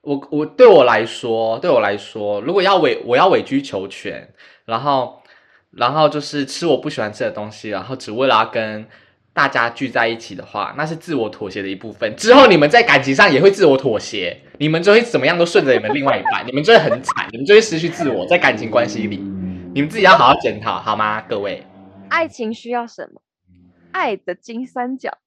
我我对我来说，对我来说，如果要委我要委曲求全，然后然后就是吃我不喜欢吃的东西，然后只为了要跟。大家聚在一起的话，那是自我妥协的一部分。之后你们在感情上也会自我妥协，你们就会怎么样都顺着你们另外一半，你们就会很惨，你们就会失去自我，在感情关系里，你们自己要好好检讨，好吗，各位？爱情需要什么？爱的金三角。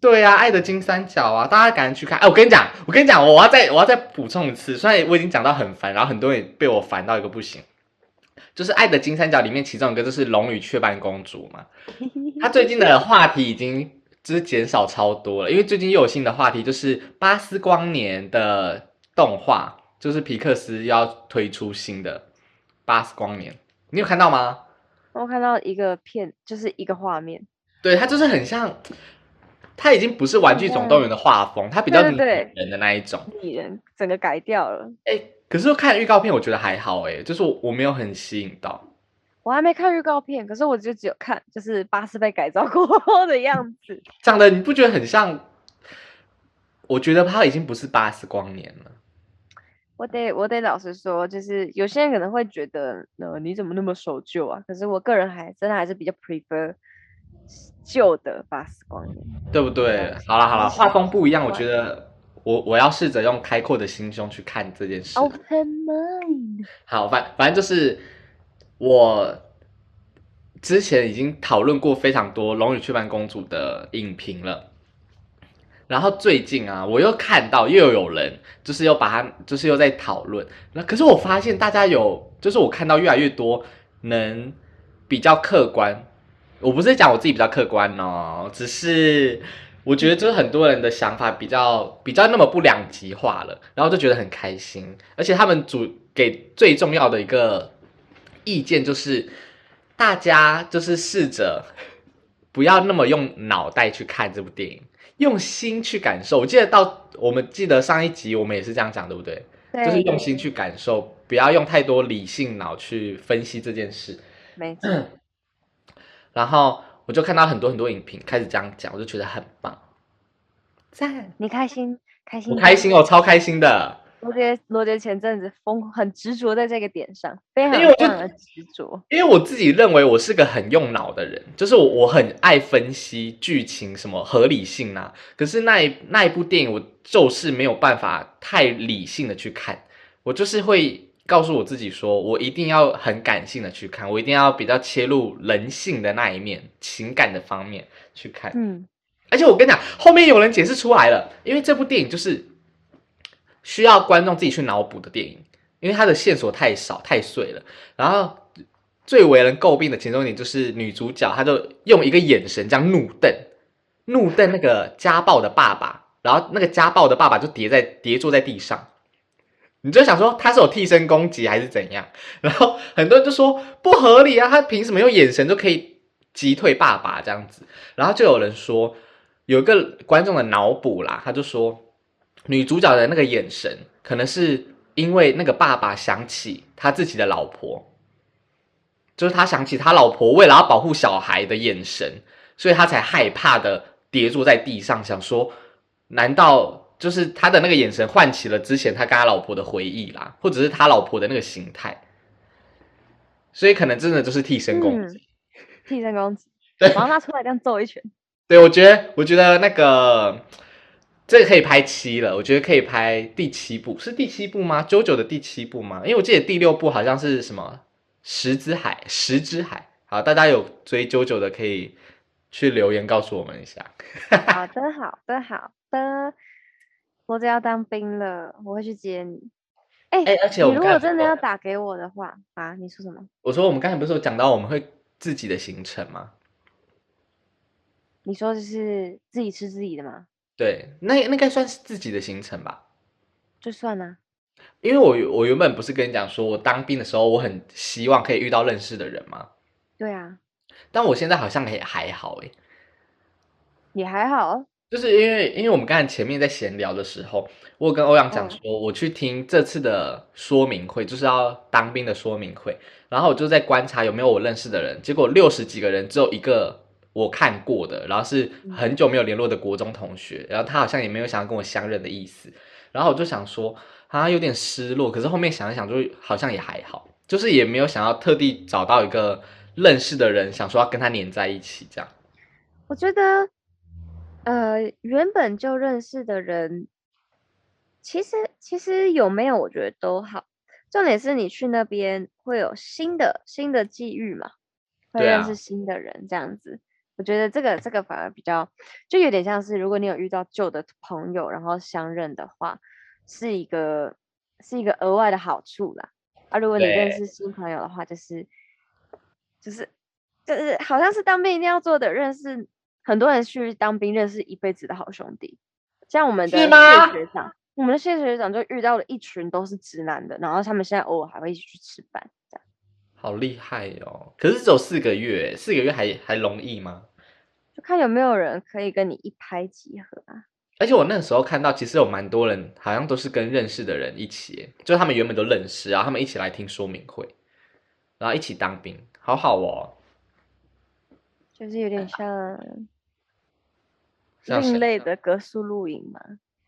对呀，爱的金三角啊，大家赶紧去看。哎，我跟你讲，我跟你讲，我要再我要再补充一次，虽然我已经讲到很烦，然后很多人被我烦到一个不行。就是《爱的金三角》里面其中一个就是龙与雀斑公主嘛，他最近的话题已经就是减少超多了，因为最近又有新的话题，就是巴斯光年的动画，就是皮克斯要推出新的巴斯光年，你有看到吗？我看到一个片，就是一个画面，对，它就是很像，它已经不是《玩具总动员》的画风，它比较拟人的那一种，拟人整个改掉了，哎。可是看预告片，我觉得还好哎，就是我我没有很吸引到。我还没看预告片，可是我就只有看，就是巴斯被改造过后的样 子，长得你不觉得很像？我觉得他已经不是巴斯光年了。我得我得老实说，就是有些人可能会觉得，呃，你怎么那么守旧啊？可是我个人还真的还是比较 prefer 旧的巴斯光年，对不对？好了好了，画风不一样，我觉得。我我要试着用开阔的心胸去看这件事。Open mind。好，反反正就是我之前已经讨论过非常多《龙与雀斑公主》的影评了。然后最近啊，我又看到又有人就是又把它就是又在讨论。那可是我发现大家有，就是我看到越来越多能比较客观。我不是讲我自己比较客观哦，只是。我觉得就是很多人的想法比较比较那么不两极化了，然后就觉得很开心。而且他们主给最重要的一个意见就是，大家就是试着不要那么用脑袋去看这部电影，用心去感受。我记得到我们记得上一集我们也是这样讲，对不对？就是用心去感受，不要用太多理性脑去分析这件事。没错。然后。我就看到很多很多影评开始这样讲，我就觉得很棒，赞！你开心开心？我开心哦，超开心的。罗杰罗杰前阵子疯很执着在这个点上，非常非常的执着。因为我自己认为我是个很用脑的人，就是我我很爱分析剧情什么合理性啊。可是那一那一部电影，我就是没有办法太理性的去看，我就是会告诉我自己说，我一定要很感性的去看，我一定要比较切入人性的那一面、情感的方面去看。嗯，而且我跟你讲，后面有人解释出来了，因为这部电影就是需要观众自己去脑补的电影，因为它的线索太少太碎了。然后最为人诟病的其中一点就是女主角，她就用一个眼神这样怒瞪，怒瞪那个家暴的爸爸，然后那个家暴的爸爸就跌在跌坐在地上。你就想说他是有替身攻击还是怎样？然后很多人就说不合理啊，他凭什么用眼神就可以击退爸爸这样子？然后就有人说有一个观众的脑补啦，他就说女主角的那个眼神可能是因为那个爸爸想起他自己的老婆，就是他想起他老婆为了要保护小孩的眼神，所以他才害怕的跌坐在地上，想说难道？就是他的那个眼神唤起了之前他跟他老婆的回忆啦，或者是他老婆的那个形态，所以可能真的就是替身攻击，替身攻击，对，然后他出来这样揍一拳，对我觉得，我觉得那个这个可以拍七了，我觉得可以拍第七部，是第七部吗？九九的第七部吗？因为我记得第六部好像是什么十之海，十之海，好，大家有追九九的可以去留言告诉我们一下。好的，好的，好。的，我就要当兵了，我会去接你。哎、哎、而且我你如果真的要打给我的话啊，你说什么？我说我们刚才不是有讲到我们会自己的行程吗？你说就是自己吃自己的吗？对，那那应该算是自己的行程吧。就算啊，因为我我原本不是跟你讲说，我当兵的时候，我很希望可以遇到认识的人吗，对啊，但我现在好像也还好哎，也还好。就是因为因为我们刚才前面在闲聊的时候，我有跟欧阳讲嗯。说，我去听这次的说明会，就是要当兵的说明会，然后我就在观察有没有我认识的人，结果六十几个人只有一个我看过的，然后是很久没有联络的国中同学，然后他好像也没有想要跟我相认的意思，然后我就想说，啊有点失落，可是后面想一想，就好像也还好，就是也没有想要特地找到一个认识的人，想说要跟他黏在一起这样。我觉得，呃，原本就认识的人，其实其实有没有，我觉得都好。重点是你去那边会有新的新的际遇嘛，会对啊认识新的人，这样子。我觉得这个这个反而比较，就有点像是如果你有遇到旧的朋友，然后相认的话，是一个是一个额外的好处啦。啊，如果你认对识新朋友的话，就是就是就是好像是当兵一定要做的，认识很多人去当兵认识一辈子的好兄弟，像我们的谢学长，我们的谢学长就遇到了一群都是直男的，然后他们现在偶尔还会一起去吃饭，这样好厉害哦！可是只有四个月，四个月还还容易吗？就看有没有人可以跟你一拍即合啊。而且我那时候看到，其实有蛮多人好像都是跟认识的人一起，就是他们原本都认识，然后他们一起来听说明会，然后一起当兵，好好哦。就是有点像另类的格数露营嘛。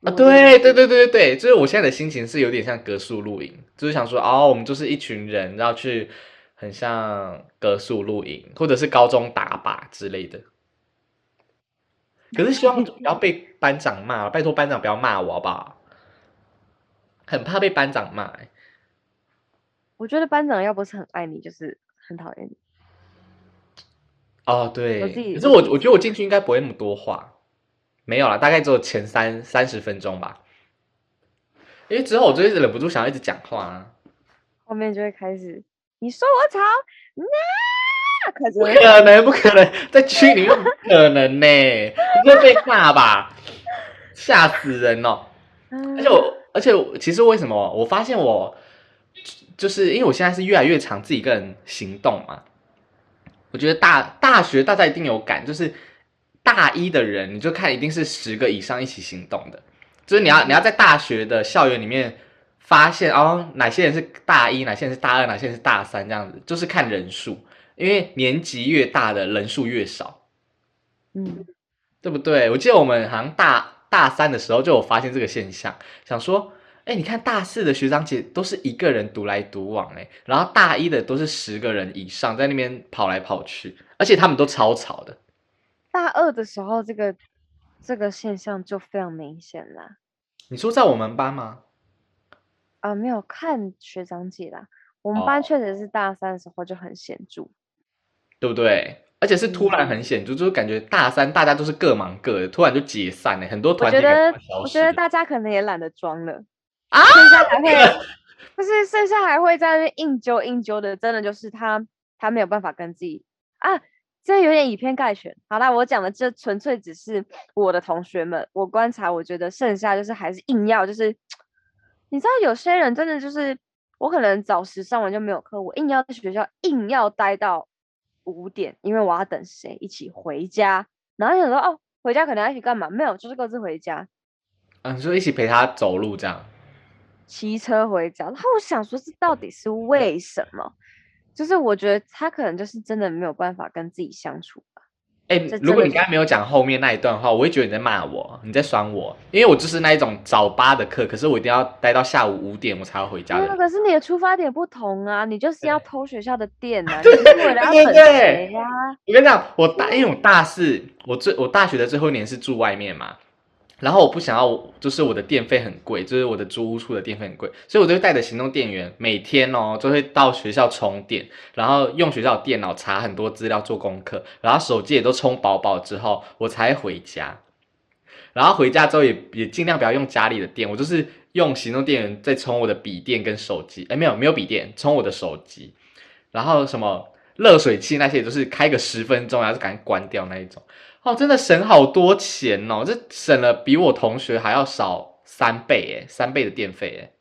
啊，对对对对对对，就是我现在的心情是有点像格数露营，就是想说哦，我们就是一群人，然后去很像格数露营，或者是高中打靶之类的。可是希望 不要被班长骂，拜托班长不要骂我好不好？很怕被班长骂、欸。我觉得班长要不是很爱你，就是很讨厌你。哦，对，自己可是我我觉得我进去应该不会那么多话，没有啦，大概只有前三三十分钟吧，因为之后我就一直忍不住想要一直讲话啊，后面就会开始，你说我吵，那可是不会可能，不可能，在区里面不可能呢，你会被骂吧，吓死人哦！嗯而且我，而且我其实为什么我发现我，就是因为我现在是越来越常自己一个人行动嘛。我觉得大大学大家一定有感，就是大一的人，你就看一定是十个以上一起行动的，就是你要你要在大学的校园里面发现哦，哪些人是大一，哪些人是大二，哪些人是大三，这样子，就是看人数，因为年级越大的人数越少。嗯，对不对？我记得我们好像大大三的时候就有发现这个现象，想说，哎，你看大四的学长姐都是一个人独来独往，哎，然后大一的都是十个人以上在那边跑来跑去，而且他们都超吵的。大二的时候，这个这个现象就非常明显啦。你说在我们班吗？啊，没有看学长姐啦。我们哦班确实是大三的时候就很显著，对不对？而且是突然嗯很显著，就是感觉大三大家都是各忙各的，突然就解散了，很多我团体觉得我觉得大家可能也懒得装了，啊剩下还会 不是剩下还会在那边硬揪硬揪的，真的就是他他没有办法跟自己啊，这有点以偏概全。好啦，我讲的这纯粹只是我的同学们，我观察，我觉得剩下就是还是硬要就是，你知道有些人真的就是我可能早时上完就没有课，我硬要在学校硬要待到五点，因为我要等谁一起回家，然后想说哦，回家可能要一起干嘛？没有，就是各自回家。嗯，就一起陪他走路这样。骑车回家，然后我想说，这到底是为什么？就是我觉得他可能就是真的没有办法跟自己相处吧。哎这，如果你刚才没有讲后面那一段话，我会觉得你在骂我，你在酸我，因为我就是那一种早八的课，可是我一定要待到下午五点我才要回家。可是你的出发点不同啊，你就是要偷学校的电啊，你对不是为了要等对呀、我跟你讲，我大因为我大四，我最我大学的最后一年是住外面嘛，然后我不想要，就是我的电费很贵，就是我的租屋处的电费很贵，所以我就会带着行动电源，每天哦就会到学校充电，然后用学校的电脑查很多资料做功课，然后手机也都充饱饱之后，我才回家。然后回家之后也也尽量不要用家里的电，我就是用行动电源再充我的笔电跟手机，哎没有没有笔电，充我的手机，然后什么热水器那些也都是开个十分钟，然后就赶紧关掉那一种。哦，真的省好多钱哦，这省了比我同学还要少三倍诶，三倍的电费诶。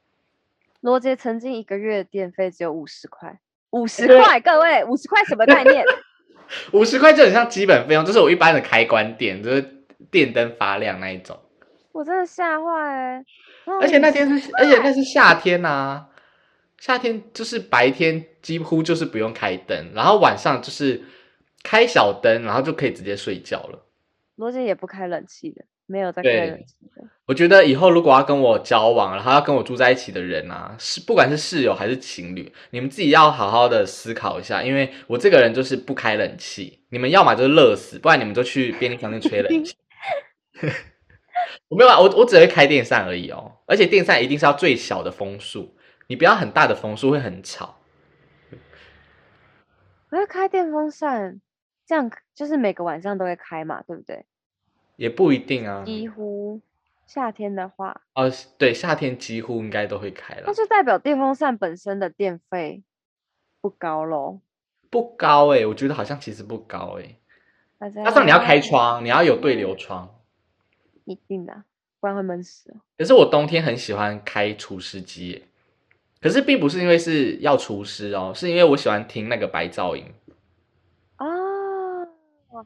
罗杰曾经一个月的电费只有五十块，五十对块，各位，五十块什么概念？五十块就很像基本费用，就是我一般的开关电，就是电灯发亮那一种。我真的吓坏哎！而且那天是，而且那是夏天呐、夏天就是白天几乎就是不用开灯，然后晚上就是开小灯，然后就可以直接睡觉了。罗姐也不开冷气的，没有在开冷气的。我觉得以后如果要跟我交往，然后要跟我住在一起的人啊，是不管是室友还是情侣，你们自己要好好的思考一下，因为我这个人就是不开冷气，你们要么就是热死，不然你们就去便利商店吹冷气。我没有啊，我我只会开电扇而已哦，而且电扇一定是要最小的风速，你不要很大的风速会很吵。我要开电风扇，这样就是每个晚上都会开嘛，对不对？也不一定啊，几乎夏天的话，哦，对，夏天几乎应该都会开了那，就代表电风扇本身的电费不高喽。不高诶、我觉得好像其实不高诶、大家加上你要开窗，你要有对流窗。一定的啊，不然会闷死哦。可是我冬天很喜欢开除湿机耶，可是并不是因为是要除湿哦，是因为我喜欢听那个白噪音。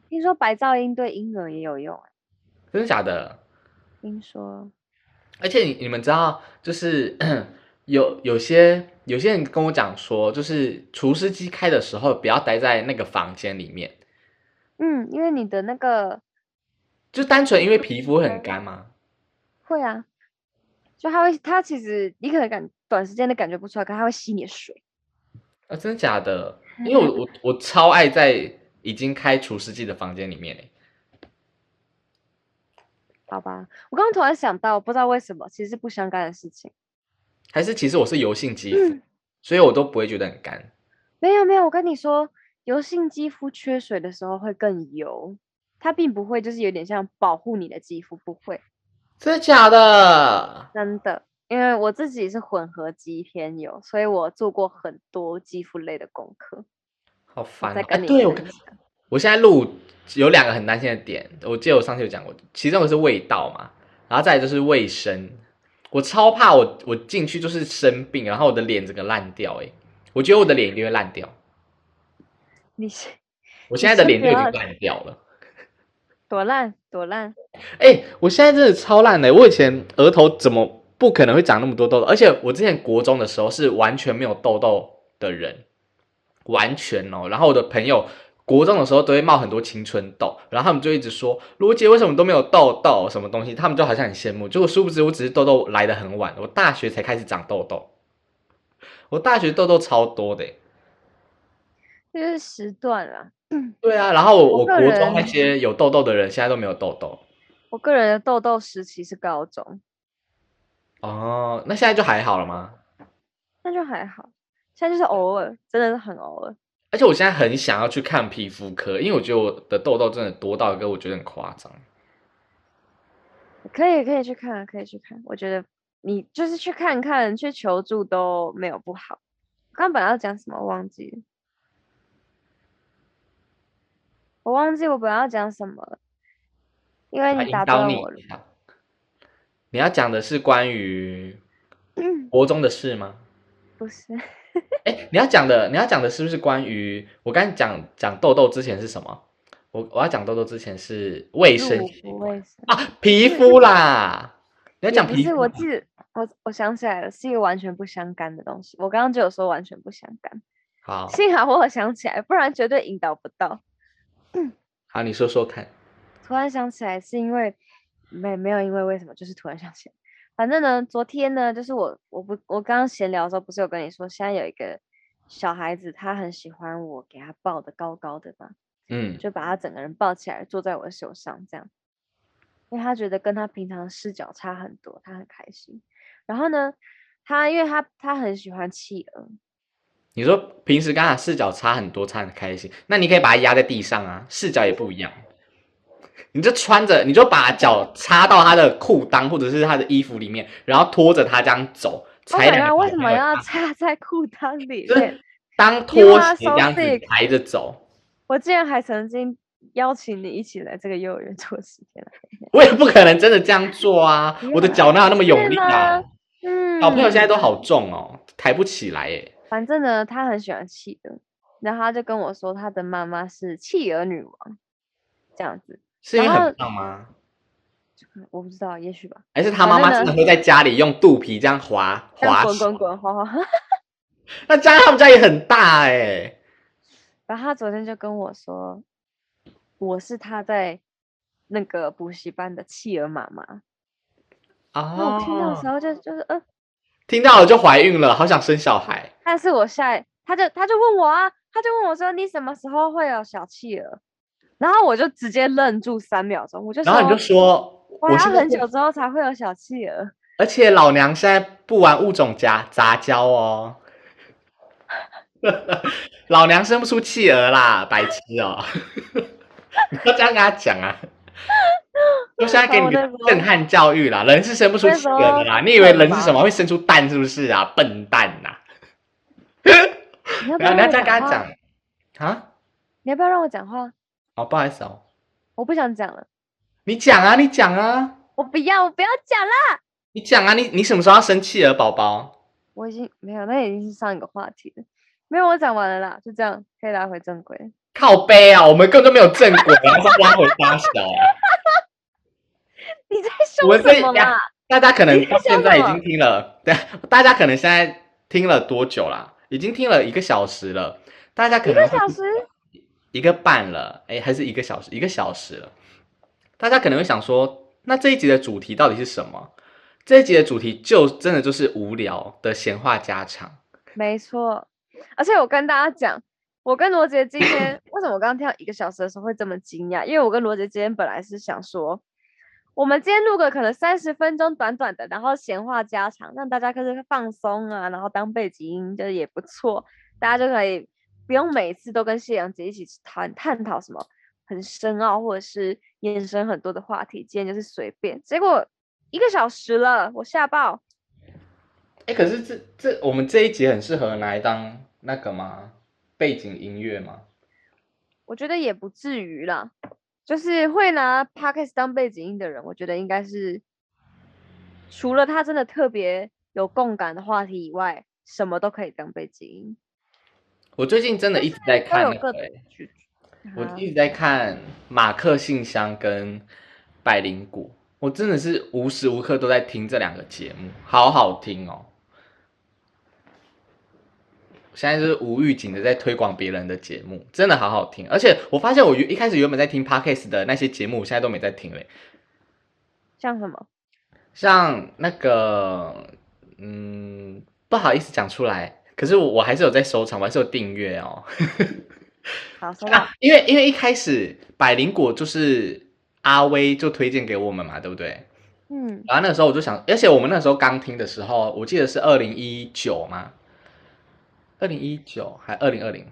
听说白噪音对婴儿也有用欸，真的假的？听说而且你你们知道，就是 有有些有些人跟我讲说，就是除湿机开的时候不要待在那个房间里面，嗯，因为你的那个就单纯因为皮肤会很干吗？会啊，就它会，它其实你可能感短时间的感觉不出来，可它会吸你的水。啊，真的假的？因为我 我我超爱在已经开除湿机的房间里面诶好吧，我刚刚突然想到，不知道为什么，其实是不相干的事情。还是其实我是油性肌肤，嗯所以我都不会觉得很干。没有没有，我跟你说，油性肌肤缺水的时候会更油，它并不会就是有点像保护你的肌肤，不会，真的假的？真的。因为我自己是混合肌偏油，所以我做过很多肌肤类的功课。好烦、哦！哎，再跟你对我我现在录有两个很担心的点，我记得我上次有讲过，其中一个是味道嘛，然后再来就是卫生。我超怕我我进去就是生病，然后我的脸整个烂掉、欸，我觉得我的脸一定会烂掉。你是我现在的脸就已经烂掉了。多 烂多烂，哎、我现在真的超烂的。我以前额头怎么不可能会长那么多痘痘？而且我之前国中的时候是完全没有痘痘的人，完全哦。然后我的朋友国中的时候都会冒很多青春痘，然后他们就一直说罗杰为什么都没有痘痘什么东西，他们就好像很羡慕。结果殊不知我只是痘痘来的很晚，我大学才开始长痘痘。我大学痘痘超多的就是时段啊。对啊，然后我国中那些有痘痘的人现在都没有痘痘。我个人的痘痘时期是高中，哦，那现在就还好了吗？那就还好。现在就是偶尔，真的是很偶尔。而且我现在很想要去看皮肤科，因为我觉得我的痘痘真的多到一个我觉得很夸张。可以，可以去看，可以去看。我觉得你就是去看看，去求助都没有不好。刚本来要讲什么，我忘记了。我忘记我本来要讲什么了，因为你打断我了。你要讲的是关于国中的事吗？不是。哎，你要讲的，你要讲的是不是关于我刚讲讲痘痘之前是什么？我我要讲痘痘之前是卫生啊，皮肤啦。你要讲皮肤？不是我记得我我想起来了，是一个完全不相干的东西。我刚刚就有说完全不相干。好，幸好我想起来，不然绝对引导不到。好，你说说看。突然想起来，是因为没没有因为为什么，就是突然想起来。反正呢，昨天呢，就是我我不我刚刚闲聊的时候，不是有跟你说，现在有一个小孩子，他很喜欢我给他抱的高高的嘛，嗯，就把他整个人抱起来，坐在我的手上这样，因为他觉得跟他平常视角差很多，他很开心。然后呢，他因为他他很喜欢企鹅，你说平时跟他视角差很多，他很开心，那你可以把他压在地上啊，视角也不一样。你就穿着，你就把脚插到他的裤裆或者是他的衣服里面，然后拖着他这样走。才呀，为什么要插在裤裆里面？当拖鞋这样子抬着走。我竟然还曾经邀请你一起来这个幼儿园做实验。我也不可能真的这样做啊！我的脚哪有那么有力啊？嗯，小朋友现在都好重哦，抬不起来耶。反正呢，他很喜欢企鹅，然后他就跟我说，他的妈妈是企鹅女王，这样子。是因为很胖吗？我不知道，也许吧。还是他妈妈真的会在家里用肚皮这样滑 滑滚滚滚滑滑。那家他们家也很大哎。然后他昨天就跟我说，我是他在那个补习班的企鹅妈妈。哦。我听到的时候就就是呃，听到了就怀孕了，好想生小孩。但是我下他就他就问我啊，他就问我说，你什么时候会有小企鹅？然后我就直接愣住三秒钟，我就然后你就说，我要很久之后才会有小企鹅，而且老娘现在不玩物种夹杂交哦，老娘生不出企鹅啦，白痴哦，你要这样跟他讲啊，就现在给你震撼教育啦，人是生不出企鹅的啦，你以为人是什么会生出蛋是不是啊，笨蛋呐，然后你要这样跟他讲。啊，你要不要让我讲话？哦，不好意思哦，我不想讲了。你讲啊，你讲啊。我不要，我不要讲啦。你讲啊，你你什么时候要生气了，宝宝？我已经没有，那已经是上一个话题了。没有，我讲完了啦，就这样，可以拉回正轨。靠背啊，我们根本就没有正轨，还是拉回发小。你在说什么啊？大家可能到现在已经听了，对，大家可能现在听了多久啦？已经听了一个小时了。大家可能一个小时。一个半了，哎，还是一个小时，一个小时了。大家可能会想说，那这一集的主题到底是什么？这一集的主题就真的就是无聊的闲话家常。没错，而且我跟大家讲，我跟罗杰今天 为什么我刚刚听到一个小时的时候会这么惊讶？因为我跟罗杰今天本来是想说，我们今天录个可能三十分钟，短短的，然后闲话家常，让大家可以放松啊，然后当背景音，就是也不错，大家就可以。不用每次都跟谢阳姐一起谈探讨什么很深奥或者是延伸很多的话题，今天就是随便。结果一个小时了，我吓爆。哎，可是这这我们这一集很适合拿来当那个吗？背景音乐吗？我觉得也不至于啦，就是会拿 podcast 当背景音的人，我觉得应该是除了他真的特别有共感的话题以外，什么都可以当背景音。我最近真的一直在看那个，我一直在看马克信箱跟百灵果，我真的是无时无刻都在听这两个节目，好好听哦。现在就是无预警的在推广别人的节目，真的好好听。而且我发现我一开始原本在听 podcast 的那些节目，我现在都没在听嘞。像什么？像那个，嗯，不好意思讲出来。可是我我还是有在收藏，我还是有订阅哦。好，收藏。因为因为一开始百灵果就是阿威就推荐给我们嘛，对不对？嗯。然后那个时候我就想，而且我们那时候刚听的时候，我记得是二零一九嘛，二零一九还二零二零？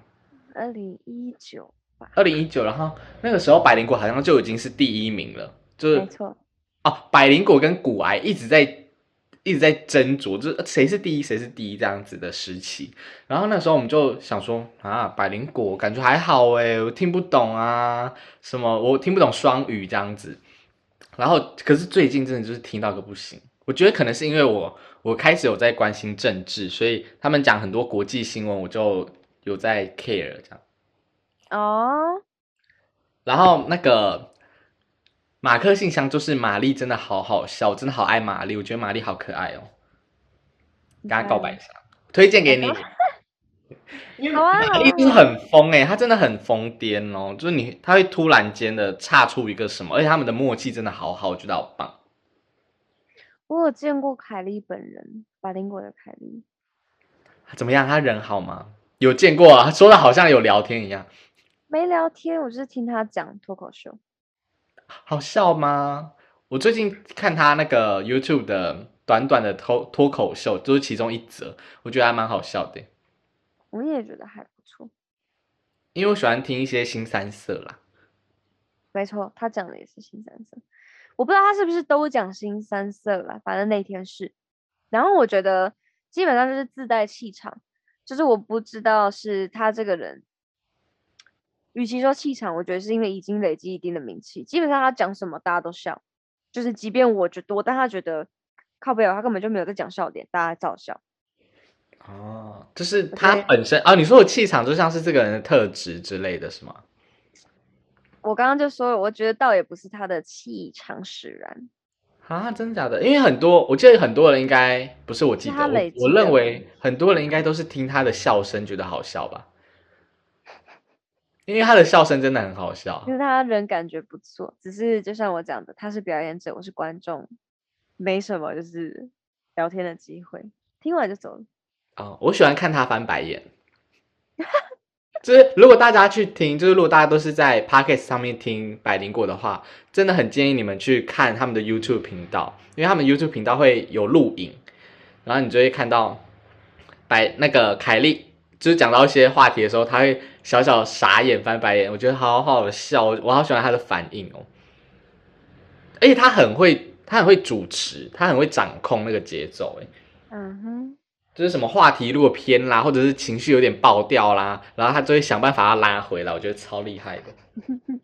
二零一九吧，二零一九，然后那个时候百灵果好像就已经是第一名了，就是没错。哦，百灵果跟骨癌一直在一直在斟酌，就是谁是第一，谁是第一这样子的时期。然后那时候我们就想说啊，百灵果感觉还好诶，我听不懂啊，什么我听不懂双语这样子。然后可是最近真的就是听到个不行，我觉得可能是因为我我开始有在关心政治，所以他们讲很多国际新闻，我就有在 care 这样。哦，然后那个马克信箱就是玛丽真的好好笑，我真的好爱玛丽，我觉得玛丽好可爱哦。跟她告白一下，推荐给你。因为好啊玛丽就是很疯哎、她真的很疯癫哦，就是你她会突然间的岔出一个什么，而且他们的默契真的好好，我觉得好棒。我有见过凯莉本人，百灵果的凯莉。怎么样？她人好吗？有见过啊，说的好像有聊天一样，没聊天，我就是听他讲脱口秀。好笑吗？我最近看他那个 YouTube 的短短的脱脱口秀，就是其中一则，我觉得还蛮好笑的。我也觉得还不错。因为我喜欢听一些新三色啦。没错，他讲的也是新三色。我不知道他是不是都讲新三色啦，反正那天是。然后我觉得基本上就是自带气场，就是我不知道是他这个人，与其说气场，我觉得是因为已经累积一定的名气，基本上他讲什么大家都笑，就是即便我觉得多，但他觉得靠背哦，他根本就没有在讲笑点，大家照笑。哦，就是我他本身啊，你说我气场就像是这个人的特质之类的，是吗？我刚刚就说了，我觉得倒也不是他的气场使然，啊，真的假的？因为很多，我记得很多人应该不是我记得，我认为很多人应该都是听他的笑声觉得好笑吧，因为他的笑声真的很好笑因。为他人感觉不错，只是就像我讲的，他是表演者，我是观众，没什么就是聊天的机会，听完就走了。啊、我喜欢看他翻白眼。就是如果大家去听，就是如果大家都是在 Pocket 上面听百灵果的话，真的很建议你们去看他们的 YouTube 频道，因为他们 YouTube 频道会有录影，然后你就会看到百那个凯莉，就是讲到一些话题的时候，他会小小傻眼翻白眼，我觉得好好笑，我我好喜欢他的反应哦，而且他很会，他很会主持，他很会掌控那个节奏，哎。嗯哼，就是什么话题如果偏啦，或者是情绪有点爆掉啦，然后他就会想办法要拉回来，我觉得超厉害的。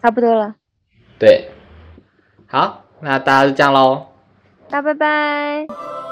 差不多了，对，好，那大家就这样喽。大家拜拜。